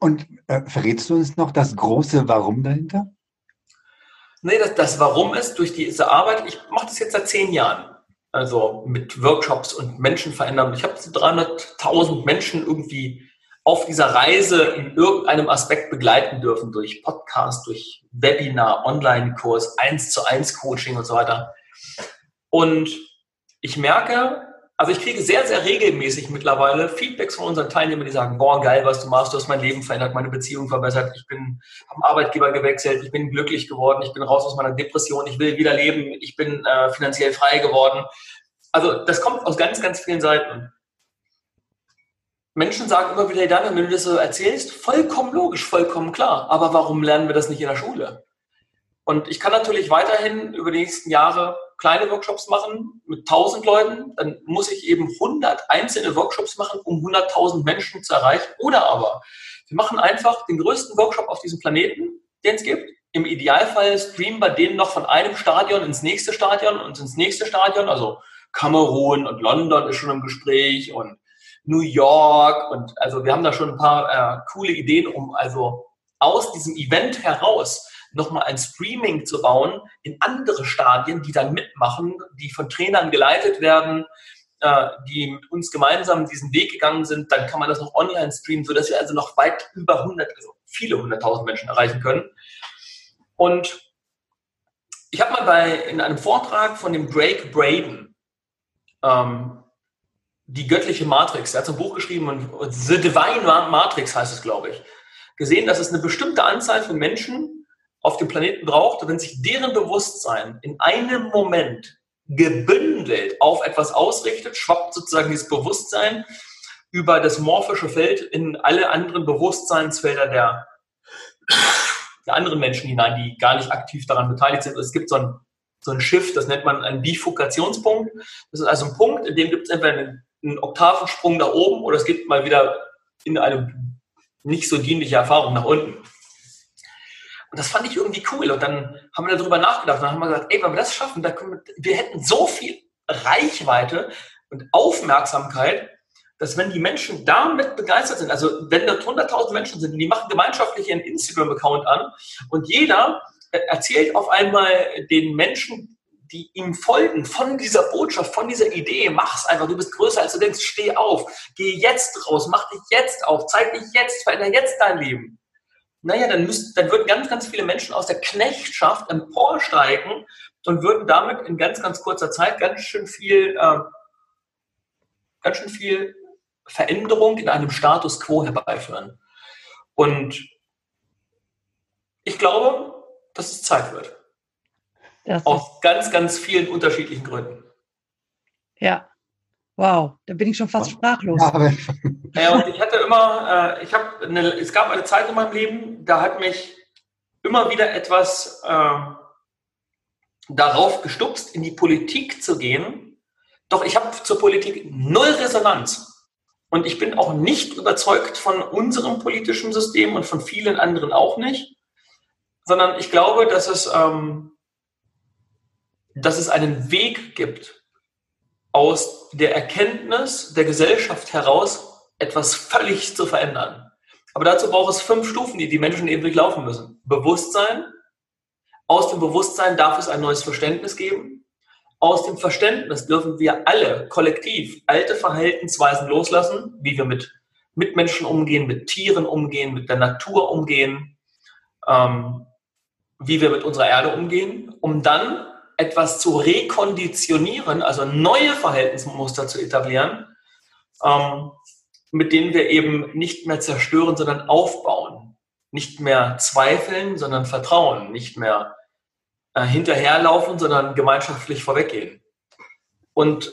Und äh, verrätst du uns noch das große Warum dahinter? Nee, das, das Warum ist durch diese Arbeit, ich mache das jetzt seit zehn Jahren also mit Workshops und Menschen verändern. Ich habe 300.000 Menschen irgendwie auf dieser Reise in irgendeinem Aspekt begleiten dürfen, durch Podcast, durch Webinar, Online-Kurs, 1 zu 1 Coaching und so weiter. Und ich merke, also ich kriege sehr, sehr regelmäßig mittlerweile Feedbacks von unseren Teilnehmern, die sagen, boah, geil, was du machst, du hast mein Leben verändert, meine Beziehung verbessert, ich bin am Arbeitgeber gewechselt, ich bin glücklich geworden, ich bin raus aus meiner Depression, ich will wieder leben, ich bin äh, finanziell frei geworden. Also das kommt aus ganz, ganz vielen Seiten. Menschen sagen immer wieder, Daniel, wenn du das so erzählst, vollkommen logisch, vollkommen klar. Aber warum lernen wir das nicht in der Schule? Und ich kann natürlich weiterhin über die nächsten Jahre kleine Workshops machen mit 1000 Leuten, dann muss ich eben 100 einzelne Workshops machen, um 100.000 Menschen zu erreichen. Oder aber wir machen einfach den größten Workshop auf diesem Planeten, den es gibt. Im Idealfall streamen wir den noch von einem Stadion ins nächste Stadion und ins nächste Stadion. Also Kamerun und London ist schon im Gespräch und New York und also wir haben da schon ein paar äh, coole Ideen, um also aus diesem Event heraus nochmal ein Streaming zu bauen in andere Stadien, die dann mitmachen, die von Trainern geleitet werden, äh, die mit uns gemeinsam diesen Weg gegangen sind. Dann kann man das noch online streamen, sodass wir also noch weit über 100, also viele hunderttausend Menschen erreichen können. Und ich habe mal bei, in einem Vortrag von dem Drake Braden ähm, die göttliche Matrix, er hat so ein Buch geschrieben und The Divine Matrix heißt es, glaube ich, gesehen, dass es eine bestimmte Anzahl von Menschen auf dem Planeten braucht, wenn sich deren Bewusstsein in einem Moment gebündelt auf etwas ausrichtet, schwappt sozusagen dieses Bewusstsein über das morphische Feld in alle anderen Bewusstseinsfelder der, der anderen Menschen hinein, die gar nicht aktiv daran beteiligt sind. Es gibt so ein, so ein Shift, das nennt man einen Bifurkationspunkt. Das ist also ein Punkt, in dem gibt es entweder einen, einen Oktavensprung nach oben oder es gibt mal wieder in eine nicht so dienliche Erfahrung nach unten. Und das fand ich irgendwie cool. Und dann haben wir darüber nachgedacht. Und dann haben wir gesagt, ey, wenn wir das schaffen, da wir, wir hätten so viel Reichweite und Aufmerksamkeit, dass wenn die Menschen damit begeistert sind, also wenn da 100.000 Menschen sind, die machen gemeinschaftlich ihren Instagram-Account an und jeder erzählt auf einmal den Menschen, die ihm folgen, von dieser Botschaft, von dieser Idee, mach's einfach, du bist größer als du denkst, steh auf, geh jetzt raus, mach dich jetzt auf, zeig dich jetzt, veränder jetzt dein Leben naja, dann, müsst, dann würden ganz, ganz viele Menschen aus der Knechtschaft emporsteigen und würden damit in ganz, ganz kurzer Zeit ganz schön viel, äh, ganz schön viel Veränderung in einem Status quo herbeiführen. Und ich glaube, dass es Zeit wird. Das Aus ganz, ganz vielen unterschiedlichen Gründen. Ja. Wow, da bin ich schon fast sprachlos. Ja, und ich hatte immer, äh, ich habe, es gab eine Zeit in meinem Leben, da hat mich immer wieder etwas äh, darauf gestupst, in die Politik zu gehen. Doch ich habe zur Politik null Resonanz. Und ich bin auch nicht überzeugt von unserem politischen System und von vielen anderen auch nicht, sondern ich glaube, dass es, ähm, dass es einen Weg gibt, aus der Erkenntnis der Gesellschaft heraus etwas völlig zu verändern. Aber dazu braucht es fünf Stufen, die die Menschen eben durchlaufen müssen. Bewusstsein. Aus dem Bewusstsein darf es ein neues Verständnis geben. Aus dem Verständnis dürfen wir alle kollektiv alte Verhaltensweisen loslassen, wie wir mit Mitmenschen umgehen, mit Tieren umgehen, mit der Natur umgehen, ähm, wie wir mit unserer Erde umgehen, um dann etwas zu rekonditionieren, also neue Verhaltensmuster zu etablieren, ähm, mit denen wir eben nicht mehr zerstören, sondern aufbauen. Nicht mehr zweifeln, sondern vertrauen. Nicht mehr äh, hinterherlaufen, sondern gemeinschaftlich vorweggehen. Und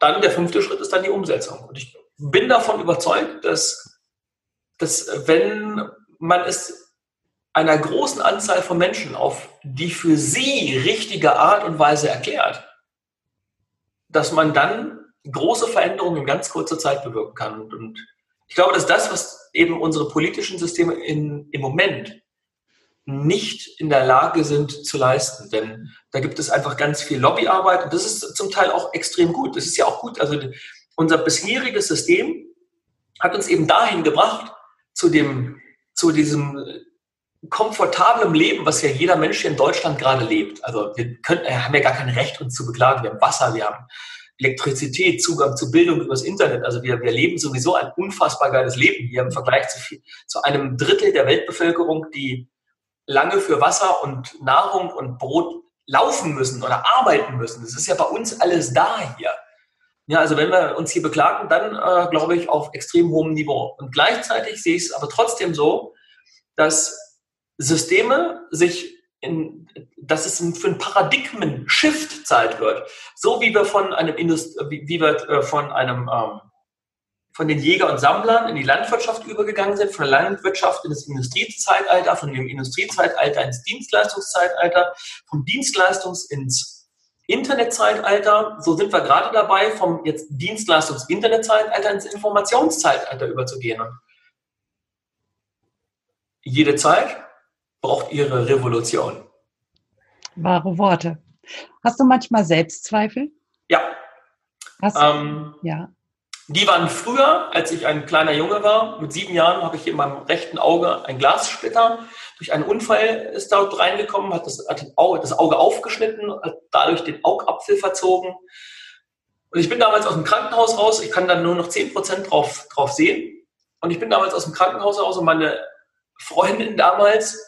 dann der fünfte Schritt ist dann die Umsetzung. Und ich bin davon überzeugt, dass, dass wenn man es einer großen Anzahl von Menschen auf die für sie richtige Art und Weise erklärt, dass man dann große Veränderungen in ganz kurzer Zeit bewirken kann. Und ich glaube, dass das, was eben unsere politischen Systeme in, im Moment nicht in der Lage sind zu leisten. Denn da gibt es einfach ganz viel Lobbyarbeit und das ist zum Teil auch extrem gut. Das ist ja auch gut. Also unser bisheriges System hat uns eben dahin gebracht, zu dem, zu diesem komfortablem Leben, was ja jeder Mensch hier in Deutschland gerade lebt. Also wir können, äh, haben ja gar kein Recht, uns zu beklagen. Wir haben Wasser, wir haben Elektrizität, Zugang zu Bildung übers Internet. Also wir, wir leben sowieso ein unfassbar geiles Leben hier im Vergleich zu, viel, zu einem Drittel der Weltbevölkerung, die lange für Wasser und Nahrung und Brot laufen müssen oder arbeiten müssen. Das ist ja bei uns alles da hier. Ja, also wenn wir uns hier beklagen, dann äh, glaube ich auf extrem hohem Niveau. Und gleichzeitig sehe ich es aber trotzdem so, dass Systeme sich in, dass es für ein Paradigmen-Shift Zeit wird. So wie wir von einem Indust wie, wir äh, von einem ähm, von den Jäger und Sammlern in die Landwirtschaft übergegangen sind, von der Landwirtschaft in das Industriezeitalter, von dem Industriezeitalter ins Dienstleistungszeitalter, vom Dienstleistungs ins Internetzeitalter. So sind wir gerade dabei, vom jetzt Dienstleistungs-Internetzeitalter ins Informationszeitalter überzugehen. Jede Zeit braucht ihre Revolution. Wahre Worte. Hast du manchmal Selbstzweifel? Ja. Ähm, ja. Die waren früher, als ich ein kleiner Junge war. Mit sieben Jahren habe ich in meinem rechten Auge ein Glassplitter. Durch einen Unfall ist dort reingekommen, hat das, hat Auge, das Auge aufgeschnitten, hat dadurch den Augapfel verzogen. Und ich bin damals aus dem Krankenhaus raus. Ich kann dann nur noch 10% drauf, drauf sehen. Und ich bin damals aus dem Krankenhaus raus und meine Freundin damals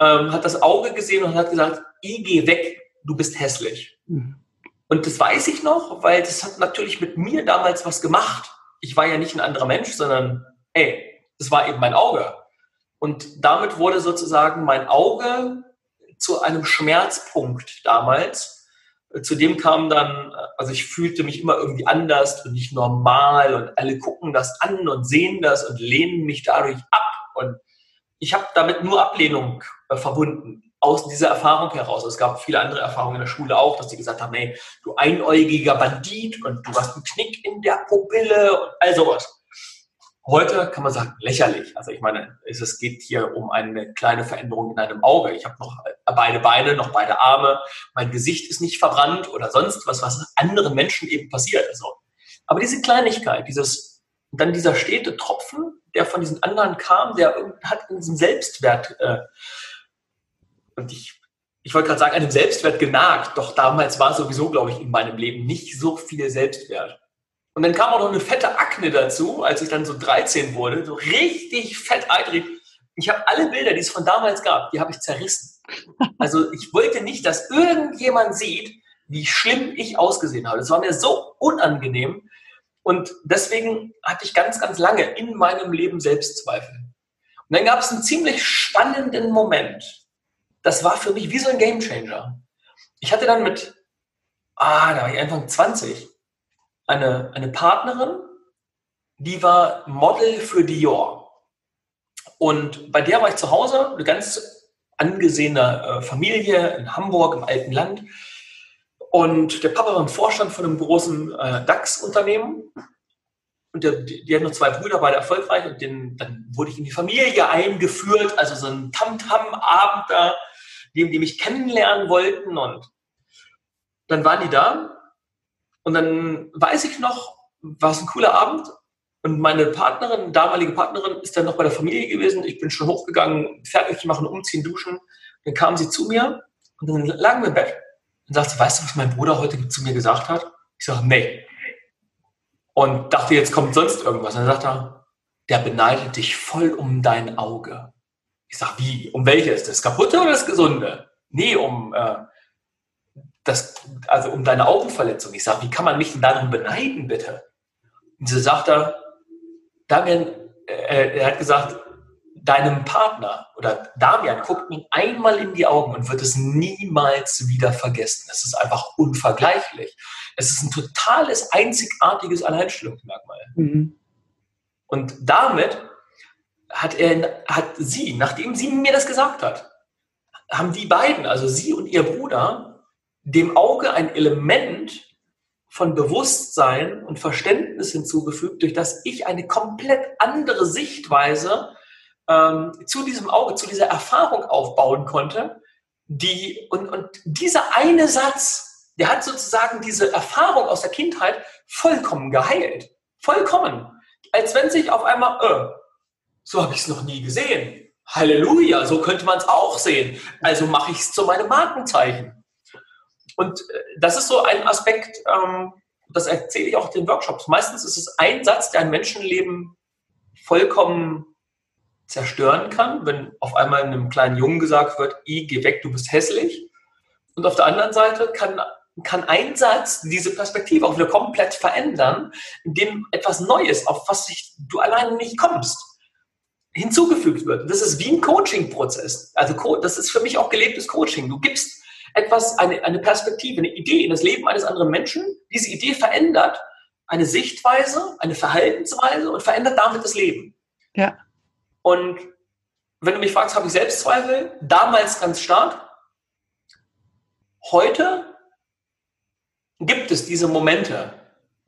ähm, hat das Auge gesehen und hat gesagt, ich geh weg, du bist hässlich. Mhm. Und das weiß ich noch, weil das hat natürlich mit mir damals was gemacht. Ich war ja nicht ein anderer Mensch, sondern, ey, das war eben mein Auge. Und damit wurde sozusagen mein Auge zu einem Schmerzpunkt damals. Zudem kam dann, also ich fühlte mich immer irgendwie anders und nicht normal und alle gucken das an und sehen das und lehnen mich dadurch ab. Und ich habe damit nur Ablehnung äh, verbunden aus dieser Erfahrung heraus. Es gab viele andere Erfahrungen in der Schule auch, dass die gesagt haben, hey, du einäugiger Bandit und du hast einen Knick in der Pupille und all sowas. Heute kann man sagen, lächerlich. Also ich meine, es geht hier um eine kleine Veränderung in einem Auge. Ich habe noch beide Beine, noch beide Arme. Mein Gesicht ist nicht verbrannt oder sonst was, was anderen Menschen eben passiert. Also, aber diese Kleinigkeit, dieses, dann dieser stete Tropfen, der von diesen anderen kam, der hat in diesem Selbstwert, äh, und ich, ich wollte gerade sagen, einen Selbstwert genagt, doch damals war sowieso, glaube ich, in meinem Leben nicht so viel Selbstwert. Und dann kam auch noch eine fette Akne dazu, als ich dann so 13 wurde, so richtig fett eitrig. ich habe alle Bilder, die es von damals gab, die habe ich zerrissen. Also ich wollte nicht, dass irgendjemand sieht, wie schlimm ich ausgesehen habe. Das war mir so unangenehm. Und deswegen hatte ich ganz, ganz lange in meinem Leben Selbstzweifel. Und dann gab es einen ziemlich spannenden Moment. Das war für mich wie so ein Gamechanger. Ich hatte dann mit, ah, da war ich Anfang 20, eine, eine Partnerin, die war Model für Dior. Und bei der war ich zu Hause, eine ganz angesehene äh, Familie in Hamburg im alten Land. Und der Papa war im Vorstand von einem großen äh, DAX-Unternehmen. Und der, die, die hat noch zwei Brüder, beide erfolgreich. Und den, dann wurde ich in die Familie eingeführt, also so ein Tamtam-Abend da, dem die mich kennenlernen wollten. Und dann waren die da. Und dann weiß ich noch, war es ein cooler Abend. Und meine Partnerin, damalige Partnerin, ist dann noch bei der Familie gewesen. Ich bin schon hochgegangen, fertig machen, umziehen, duschen. Dann kam sie zu mir und dann lagen wir im Bett. Und sagte, weißt du, was mein Bruder heute zu mir gesagt hat? Ich sage, nee. Und dachte, jetzt kommt sonst irgendwas. Und dann sagt er, der beneidet dich voll um dein Auge. Ich sage, wie? Um welches? Das kaputte oder das gesunde? Nee, um äh, das, also um deine Augenverletzung. Ich sage, wie kann man mich denn darum beneiden, bitte? Und sie sagt er, Damian, äh, er hat gesagt, deinem Partner oder Damian guckt ihn einmal in die Augen und wird es niemals wieder vergessen. Es ist einfach unvergleichlich. Es ist ein totales, einzigartiges Alleinstellungsmerkmal. Mhm. Und damit hat er, hat sie, nachdem sie mir das gesagt hat, haben die beiden, also sie und ihr Bruder, dem Auge ein Element von Bewusstsein und Verständnis hinzugefügt, durch das ich eine komplett andere Sichtweise ähm, zu diesem Auge, zu dieser Erfahrung aufbauen konnte. Die, und, und dieser eine Satz, der hat sozusagen diese Erfahrung aus der Kindheit vollkommen geheilt. Vollkommen. Als wenn sich auf einmal, äh, so habe ich es noch nie gesehen. Halleluja, so könnte man es auch sehen. Also mache ich es zu meinem Markenzeichen. Und äh, das ist so ein Aspekt, ähm, das erzähle ich auch in den Workshops. Meistens ist es ein Satz, der ein Menschenleben vollkommen zerstören kann, wenn auf einmal einem kleinen Jungen gesagt wird, I, geh weg, du bist hässlich. Und auf der anderen Seite kann, kann ein Satz diese Perspektive auch wieder komplett verändern, indem etwas Neues, auf was du alleine nicht kommst, hinzugefügt wird. Das ist wie ein Coaching-Prozess. Also das ist für mich auch gelebtes Coaching. Du gibst etwas, eine, eine Perspektive, eine Idee in das Leben eines anderen Menschen. Diese Idee verändert eine Sichtweise, eine Verhaltensweise und verändert damit das Leben. Ja. Und wenn du mich fragst, habe ich Selbstzweifel? Damals ganz stark. Heute gibt es diese Momente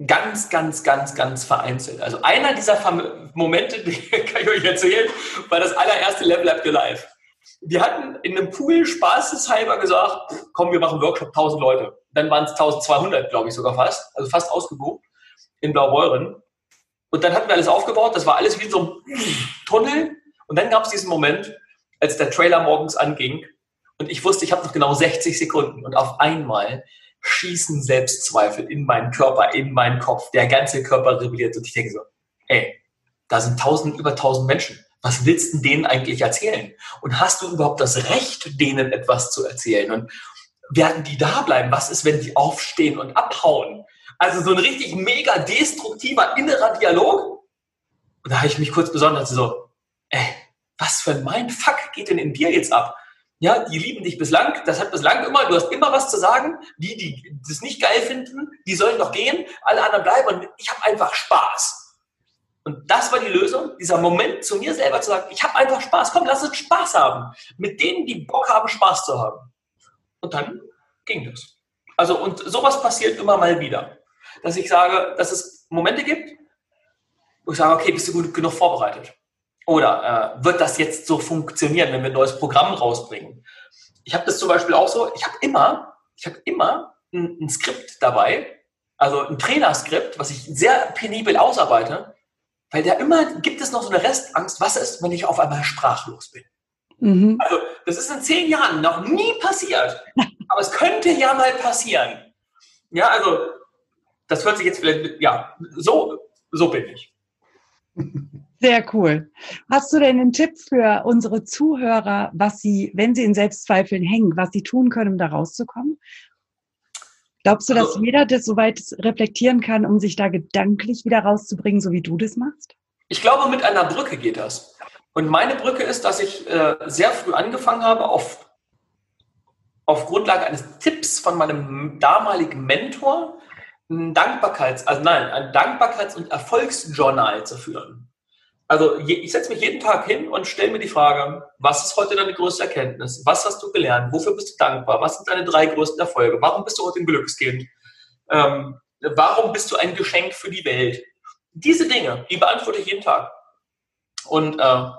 ganz, ganz, ganz, ganz vereinzelt. Also einer dieser Momente, die kann ich euch erzählen, war das allererste Level Up Your Life. Wir hatten in einem Pool spaßeshalber gesagt, komm, wir machen Workshop 1000 Leute. Dann waren es 1200, glaube ich sogar fast, also fast ausgebucht in Blaubeuren. Und dann hatten wir alles aufgebaut, das war alles wie so ein Tunnel. Und dann gab es diesen Moment, als der Trailer morgens anging und ich wusste, ich habe noch genau 60 Sekunden und auf einmal schießen Selbstzweifel in meinen Körper, in meinen Kopf. Der ganze Körper rebelliert und ich denke so, ey, da sind tausend, über tausend Menschen was willst du denen eigentlich erzählen? Und hast du überhaupt das Recht, denen etwas zu erzählen? Und werden die da bleiben? Was ist, wenn die aufstehen und abhauen? Also so ein richtig mega destruktiver innerer Dialog. Und da habe ich mich kurz besonders so, ey, was für ein Mindfuck geht denn in dir jetzt ab? Ja, die lieben dich bislang, das hat bislang immer, du hast immer was zu sagen. Die, die das nicht geil finden, die sollen doch gehen, alle anderen bleiben und ich habe einfach Spaß. Und das war die Lösung, dieser Moment zu mir selber zu sagen, ich habe einfach Spaß, komm, lass uns Spaß haben. Mit denen, die Bock haben, Spaß zu haben. Und dann ging das. Also, und sowas passiert immer mal wieder. Dass ich sage, dass es Momente gibt, wo ich sage, okay, bist du gut genug vorbereitet? Oder äh, wird das jetzt so funktionieren, wenn wir ein neues Programm rausbringen? Ich habe das zum Beispiel auch so, ich habe immer, ich habe immer ein, ein Skript dabei, also ein Trainerskript, was ich sehr penibel ausarbeite, weil da immer gibt es noch so eine Restangst, was ist, wenn ich auf einmal sprachlos bin. Mhm. Also, das ist in zehn Jahren noch nie passiert. Aber es könnte ja mal passieren. Ja, also, das hört sich jetzt vielleicht, ja, so, so bin ich. Sehr cool. Hast du denn einen Tipp für unsere Zuhörer, was sie, wenn sie in Selbstzweifeln hängen, was sie tun können, um da rauszukommen? Glaubst du, dass also, jeder das soweit reflektieren kann, um sich da gedanklich wieder rauszubringen, so wie du das machst? Ich glaube, mit einer Brücke geht das. Und meine Brücke ist, dass ich äh, sehr früh angefangen habe, auf, auf Grundlage eines Tipps von meinem damaligen Mentor ein Dankbarkeits-, also nein, ein Dankbarkeits- und Erfolgsjournal zu führen. Also ich setze mich jeden Tag hin und stelle mir die Frage, was ist heute deine größte Erkenntnis? Was hast du gelernt? Wofür bist du dankbar? Was sind deine drei größten Erfolge? Warum bist du heute ein Glückskind? Ähm, warum bist du ein Geschenk für die Welt? Diese Dinge, die beantworte ich jeden Tag. Und äh,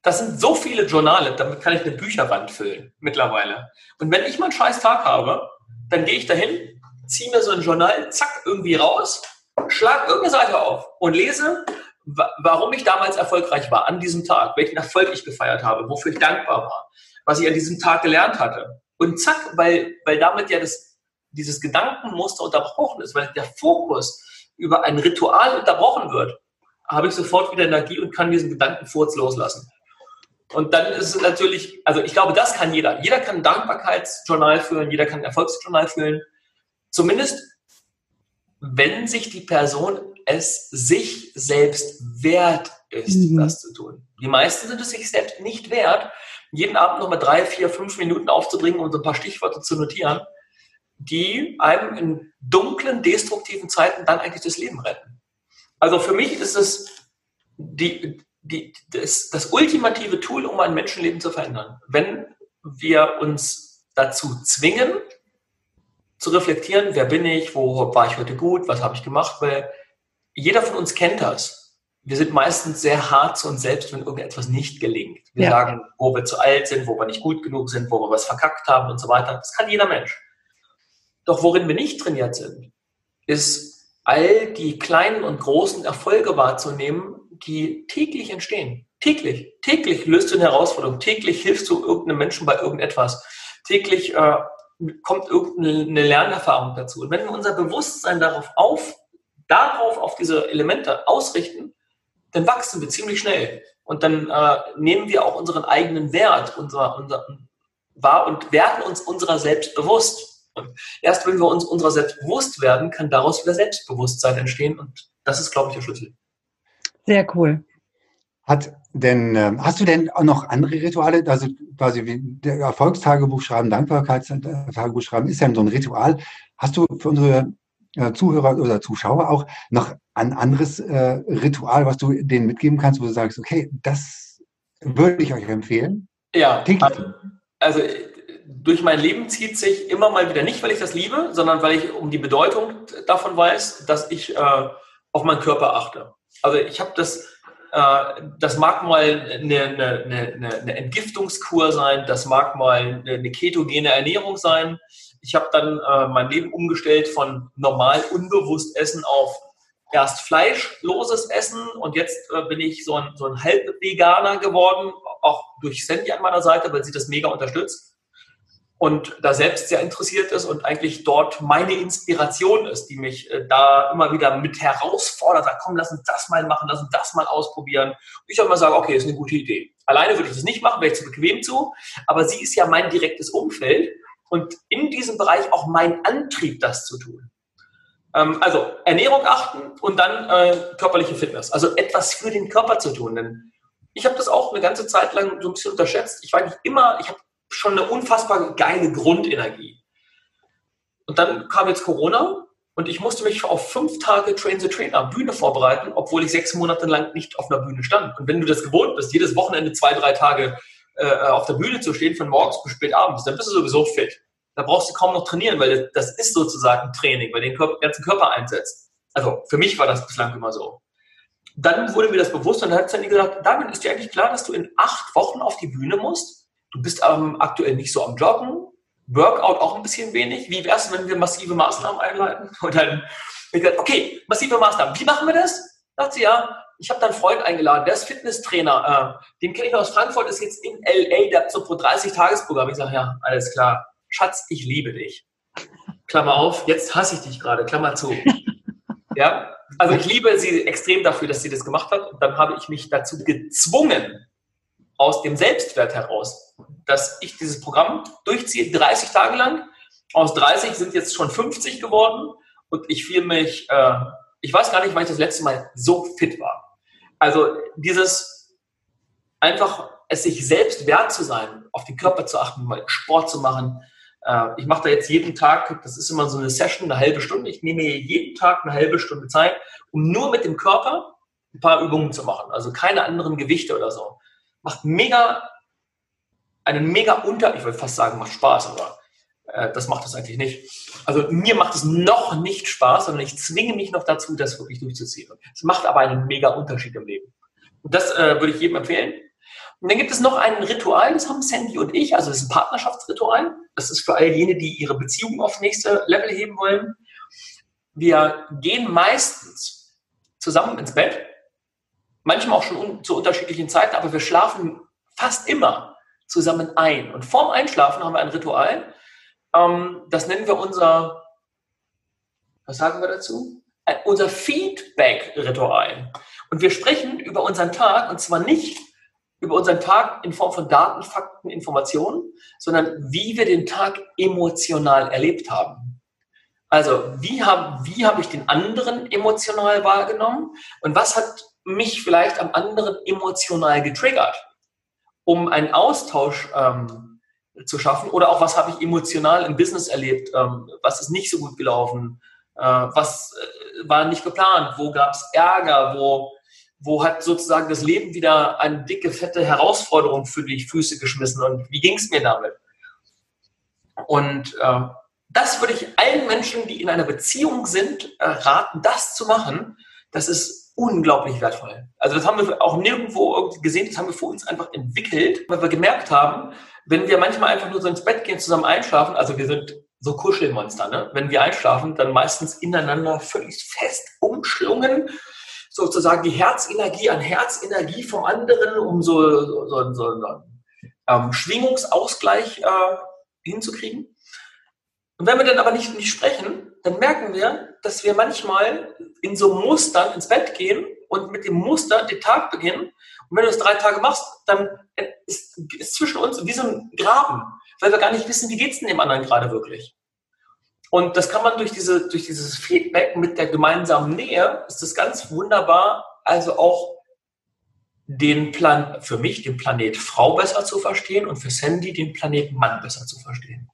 das sind so viele Journale, damit kann ich eine Bücherwand füllen mittlerweile. Und wenn ich mal einen scheiß Tag habe, dann gehe ich dahin, ziehe mir so ein Journal, zack, irgendwie raus, schlag irgendeine Seite auf und lese warum ich damals erfolgreich war an diesem Tag, welchen Erfolg ich gefeiert habe, wofür ich dankbar war, was ich an diesem Tag gelernt hatte. Und zack, weil, weil damit ja das, dieses Gedankenmuster unterbrochen ist, weil der Fokus über ein Ritual unterbrochen wird, habe ich sofort wieder Energie und kann diesen Gedankenfurz loslassen. Und dann ist es natürlich, also ich glaube, das kann jeder. Jeder kann ein Dankbarkeitsjournal führen, jeder kann ein Erfolgsjournal führen. Zumindest, wenn sich die Person es sich selbst wert ist, mhm. das zu tun. Die meisten sind es sich selbst nicht wert, jeden Abend nochmal drei, vier, fünf Minuten aufzudringen und so ein paar Stichworte zu notieren, die einem in dunklen, destruktiven Zeiten dann eigentlich das Leben retten. Also für mich ist es die, die, das, das ultimative Tool, um ein Menschenleben zu verändern. Wenn wir uns dazu zwingen, zu reflektieren, wer bin ich, wo war ich heute gut, was habe ich gemacht, weil jeder von uns kennt das. Wir sind meistens sehr hart zu uns selbst, wenn irgendetwas nicht gelingt. Wir ja. sagen, wo wir zu alt sind, wo wir nicht gut genug sind, wo wir was verkackt haben und so weiter. Das kann jeder Mensch. Doch worin wir nicht trainiert sind, ist all die kleinen und großen Erfolge wahrzunehmen, die täglich entstehen. Täglich. Täglich löst du eine Herausforderung. Täglich hilfst du irgendeinem Menschen bei irgendetwas. Täglich äh, kommt irgendeine Lernerfahrung dazu. Und wenn wir unser Bewusstsein darauf auf darauf, auf diese Elemente ausrichten, dann wachsen wir ziemlich schnell. Und dann äh, nehmen wir auch unseren eigenen Wert unser, unser, wahr und werden uns unserer selbst bewusst. Und erst wenn wir uns unserer selbst bewusst werden, kann daraus wieder Selbstbewusstsein entstehen. Und das ist, glaube ich, der Schlüssel. Sehr cool. Hat denn, äh, hast du denn auch noch andere Rituale? Also quasi wie der Erfolgstagebuch schreiben, Dankbarkeitstagebuch schreiben ist ja so ein Ritual. Hast du für unsere äh, Zuhörer oder Zuschauer auch noch ein anderes äh, Ritual, was du denen mitgeben kannst, wo du sagst, okay, das würde ich euch empfehlen? Ja, also, also durch mein Leben zieht sich immer mal wieder nicht, weil ich das liebe, sondern weil ich um die Bedeutung davon weiß, dass ich äh, auf meinen Körper achte. Also ich habe das, äh, das mag mal eine, eine, eine, eine Entgiftungskur sein, das mag mal eine ketogene Ernährung sein, ich habe dann äh, mein Leben umgestellt von normal unbewusst Essen auf erst fleischloses Essen. Und jetzt äh, bin ich so ein, so ein Halbveganer geworden, auch durch Sandy an meiner Seite, weil sie das mega unterstützt und da selbst sehr interessiert ist und eigentlich dort meine Inspiration ist, die mich äh, da immer wieder mit herausfordert, sagt, komm, lass uns das mal machen, lass uns das mal ausprobieren. Und ich auch immer sage, okay, ist eine gute Idee. Alleine würde ich das nicht machen, wäre ich zu bequem zu, aber sie ist ja mein direktes Umfeld und in diesem Bereich auch mein Antrieb, das zu tun. Ähm, also Ernährung achten und dann äh, körperliche Fitness. Also etwas für den Körper zu tun. Denn ich habe das auch eine ganze Zeit lang so ein bisschen unterschätzt. Ich war nicht immer, ich habe schon eine unfassbar geile Grundenergie. Und dann kam jetzt Corona und ich musste mich auf fünf Tage Train the Trainer Bühne vorbereiten, obwohl ich sechs Monate lang nicht auf einer Bühne stand. Und wenn du das gewohnt bist, jedes Wochenende zwei, drei Tage äh, auf der Bühne zu stehen, von morgens bis spät abends, dann bist du sowieso fit. Da brauchst du kaum noch trainieren, weil das ist sozusagen Training, weil den Körper, ganzen Körper einsetzt. Also für mich war das bislang immer so. Dann wurde mir das bewusst und dann hat Sandy gesagt, David, ist dir eigentlich klar, dass du in acht Wochen auf die Bühne musst? Du bist ähm, aktuell nicht so am Joggen, Workout auch ein bisschen wenig. Wie wäre es, wenn wir massive Maßnahmen einleiten? Und dann ich gesagt, okay, massive Maßnahmen. Wie machen wir das? Sagt sie, ja, ich habe da einen Freund eingeladen, der ist Fitnesstrainer, äh, den kenne ich aus Frankfurt, ist jetzt in LA, der hat so pro 30-Tagesprogramm. Ich sage, ja, alles klar. Schatz, ich liebe dich. Klammer auf, jetzt hasse ich dich gerade, Klammer zu. Ja, Also ich liebe sie extrem dafür, dass sie das gemacht hat. Und dann habe ich mich dazu gezwungen, aus dem Selbstwert heraus, dass ich dieses Programm durchziehe, 30 Tage lang. Aus 30 sind jetzt schon 50 geworden und ich fühle mich, äh, ich weiß gar nicht, wann ich das letzte Mal so fit war. Also dieses einfach es sich selbst wert zu sein, auf den Körper zu achten, mal Sport zu machen. Äh, ich mache da jetzt jeden Tag, das ist immer so eine Session, eine halbe Stunde. Ich nehme mir jeden Tag eine halbe Stunde Zeit, um nur mit dem Körper ein paar Übungen zu machen. Also keine anderen Gewichte oder so. Macht mega, einen mega Unter, ich würde fast sagen, macht Spaß, aber äh, das macht es eigentlich nicht. Also mir macht es noch nicht Spaß, sondern ich zwinge mich noch dazu, das wirklich durchzuziehen. Es macht aber einen mega Unterschied im Leben. Und das äh, würde ich jedem empfehlen. Und dann gibt es noch ein Ritual, das haben Sandy und ich, also das ist ein Partnerschaftsritual. Das ist für all jene, die ihre Beziehung aufs nächste Level heben wollen. Wir gehen meistens zusammen ins Bett, manchmal auch schon zu unterschiedlichen Zeiten, aber wir schlafen fast immer zusammen ein. Und vorm Einschlafen haben wir ein Ritual, ähm, das nennen wir unser, was sagen wir dazu? Unser Feedback-Ritual. Und wir sprechen über unseren Tag und zwar nicht über unseren Tag in Form von Daten, Fakten, Informationen, sondern wie wir den Tag emotional erlebt haben. Also, wie habe wie hab ich den anderen emotional wahrgenommen und was hat mich vielleicht am anderen emotional getriggert, um einen Austausch ähm, zu schaffen. Oder auch was habe ich emotional im Business erlebt, ähm, was ist nicht so gut gelaufen, äh, was äh, war nicht geplant, wo gab es Ärger, wo wo hat sozusagen das Leben wieder eine dicke, fette Herausforderung für die Füße geschmissen? Und wie ging es mir damit? Und äh, das würde ich allen Menschen, die in einer Beziehung sind, äh, raten, das zu machen. Das ist unglaublich wertvoll. Also das haben wir auch nirgendwo gesehen, das haben wir für uns einfach entwickelt, weil wir gemerkt haben, wenn wir manchmal einfach nur so ins Bett gehen, zusammen einschlafen, also wir sind so Kuschelmonster, ne? wenn wir einschlafen, dann meistens ineinander völlig fest umschlungen sozusagen die Herzenergie an Herzenergie vom anderen, um so, so, so, so einen ähm, Schwingungsausgleich äh, hinzukriegen. Und wenn wir dann aber nicht, nicht sprechen, dann merken wir, dass wir manchmal in so Mustern ins Bett gehen und mit dem Muster den Tag beginnen. Und wenn du das drei Tage machst, dann ist, ist zwischen uns wie so ein Graben, weil wir gar nicht wissen, wie geht es denn dem anderen gerade wirklich. Und das kann man durch, diese, durch dieses Feedback mit der gemeinsamen Nähe, ist das ganz wunderbar, also auch den Plan, für mich den Planet Frau besser zu verstehen und für Sandy den Planet Mann besser zu verstehen.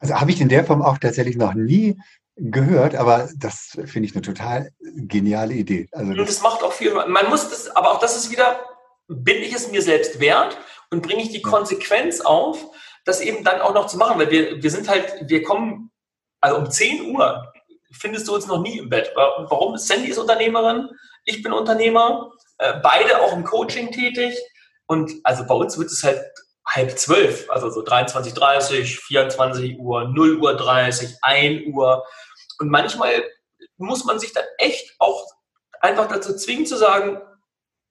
Also habe ich in der Form auch tatsächlich noch nie gehört, aber das finde ich eine total geniale Idee. Also das, das macht auch viel. Man muss das, aber auch das ist wieder, bin ich es mir selbst wert und bringe ich die Konsequenz auf, das eben dann auch noch zu machen, weil wir, wir sind halt, wir kommen, also um 10 Uhr findest du uns noch nie im Bett. Warum? Sandy ist Unternehmerin, ich bin Unternehmer, äh, beide auch im Coaching tätig und also bei uns wird es halt halb zwölf, also so 23.30, 24 Uhr, 0 Uhr 30, 1 Uhr und manchmal muss man sich dann echt auch einfach dazu zwingen zu sagen,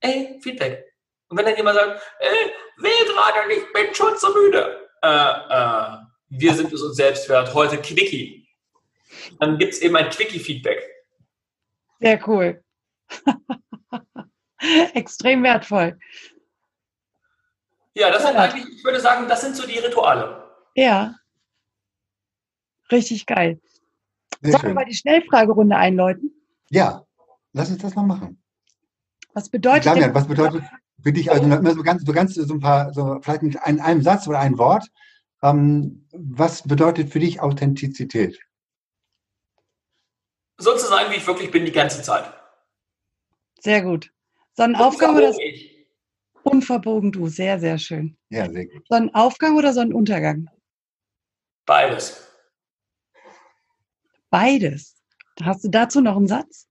ey, Feedback. Und wenn dann jemand sagt, ey, will gerade nicht, bin schon zu müde äh, äh, wir sind es uns selbst wert, heute Quickie. Dann gibt es eben ein Quickie-Feedback. Sehr cool. Extrem wertvoll. Ja, das sind eigentlich, ich würde sagen, das sind so die Rituale. Ja. Richtig geil. Sollen wir mal die Schnellfragerunde einläuten? Ja, lass uns das mal machen. Was bedeutet Damian, was bedeutet für dich, also immer so ganz, so ganz so ein paar, so vielleicht in einem Satz oder ein Wort, ähm, was bedeutet für dich Authentizität? So zu sein, wie ich wirklich bin, die ganze Zeit. Sehr gut. Sonnenaufgang oder unverbogen du, sehr, sehr schön. Ja, sehr gut. Sonnenaufgang oder Sonnenuntergang? Beides. Beides. Hast du dazu noch einen Satz?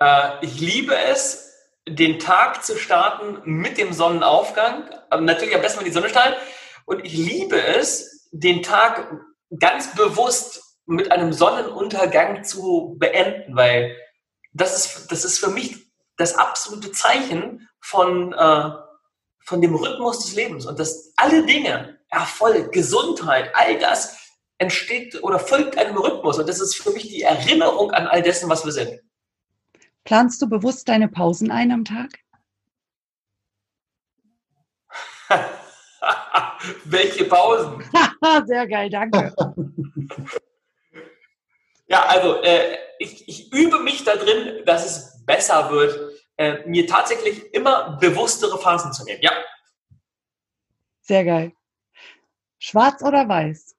Äh, ich liebe es, den Tag zu starten mit dem Sonnenaufgang. Aber natürlich am besten, wenn die Sonne strahlt. Und ich liebe es, den Tag ganz bewusst mit einem Sonnenuntergang zu beenden, weil das ist, das ist für mich das absolute Zeichen von, äh, von dem Rhythmus des Lebens und dass alle Dinge, Erfolg, Gesundheit, all das entsteht oder folgt einem Rhythmus. Und das ist für mich die Erinnerung an all dessen, was wir sind. Planst du bewusst deine Pausen ein am Tag? Welche Pausen? Sehr geil, danke. ja, also äh, ich, ich, übe mich da drin, dass es besser wird, äh, mir tatsächlich immer bewusstere Phasen zu nehmen. Ja. Sehr geil. Schwarz oder weiß?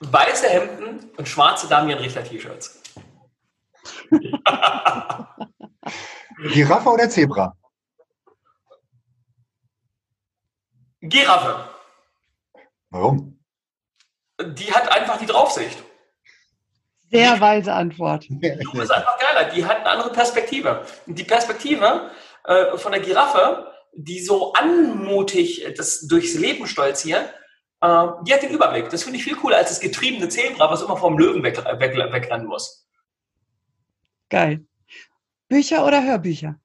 Weiße Hemden und schwarze Damian Richter T-Shirts. Giraffe oder Zebra? Giraffe. Warum? Die hat einfach die Draufsicht. Sehr weise Antwort. Die ist einfach geiler. Die hat eine andere Perspektive. Und die Perspektive äh, von der Giraffe, die so anmutig das durchs Leben stolziert, äh, die hat den Überblick. Das finde ich viel cooler als das getriebene Zebra, was immer vom Löwen weg, weg, wegrennen muss. Geil. Bücher oder Hörbücher?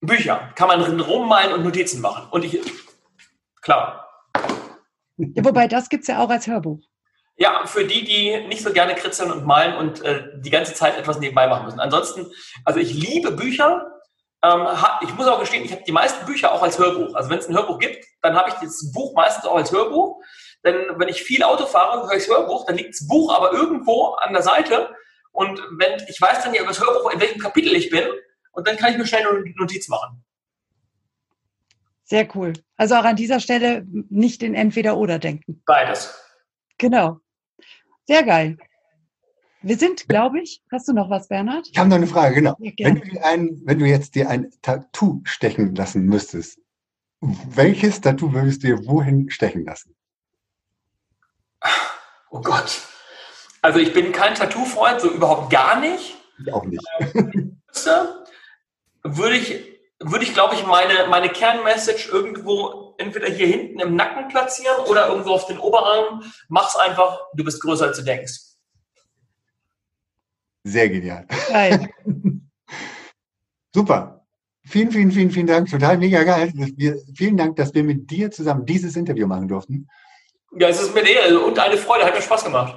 Bücher. Kann man rummalen und Notizen machen. Und ich, klar. Ja, wobei, das gibt es ja auch als Hörbuch. Ja, für die, die nicht so gerne kritzeln und malen und äh, die ganze Zeit etwas nebenbei machen müssen. Ansonsten, also ich liebe Bücher. Ähm, ich muss auch gestehen, ich habe die meisten Bücher auch als Hörbuch. Also wenn es ein Hörbuch gibt, dann habe ich das Buch meistens auch als Hörbuch. Denn wenn ich viel Auto fahre, höre ich das Hörbuch, dann liegt das Buch aber irgendwo an der Seite und wenn, ich weiß dann ja über das Hörbuch, in welchem Kapitel ich bin, und dann kann ich mir schnell eine Notiz machen. Sehr cool. Also auch an dieser Stelle nicht in Entweder-Oder denken. Beides. Genau. Sehr geil. Wir sind, glaube ich, hast du noch was, Bernhard? Ich habe noch eine Frage, genau. Ja, wenn, du ein, wenn du jetzt dir ein Tattoo stechen lassen müsstest, welches Tattoo würdest du dir wohin stechen lassen? Oh Gott. Also ich bin kein Tattoo-Freund, so überhaupt gar nicht. Ich auch nicht. würde ich, würde ich glaube ich, meine, meine Kernmessage irgendwo entweder hier hinten im Nacken platzieren oder irgendwo auf den Oberarm. Mach's einfach, du bist größer als du denkst. Sehr genial. Geil. Super. Vielen, vielen, vielen, vielen Dank. Total mega geil. Wir, vielen Dank, dass wir mit dir zusammen dieses Interview machen durften. Ja, es ist mir eine Ehre und eine Freude. Hat mir Spaß gemacht.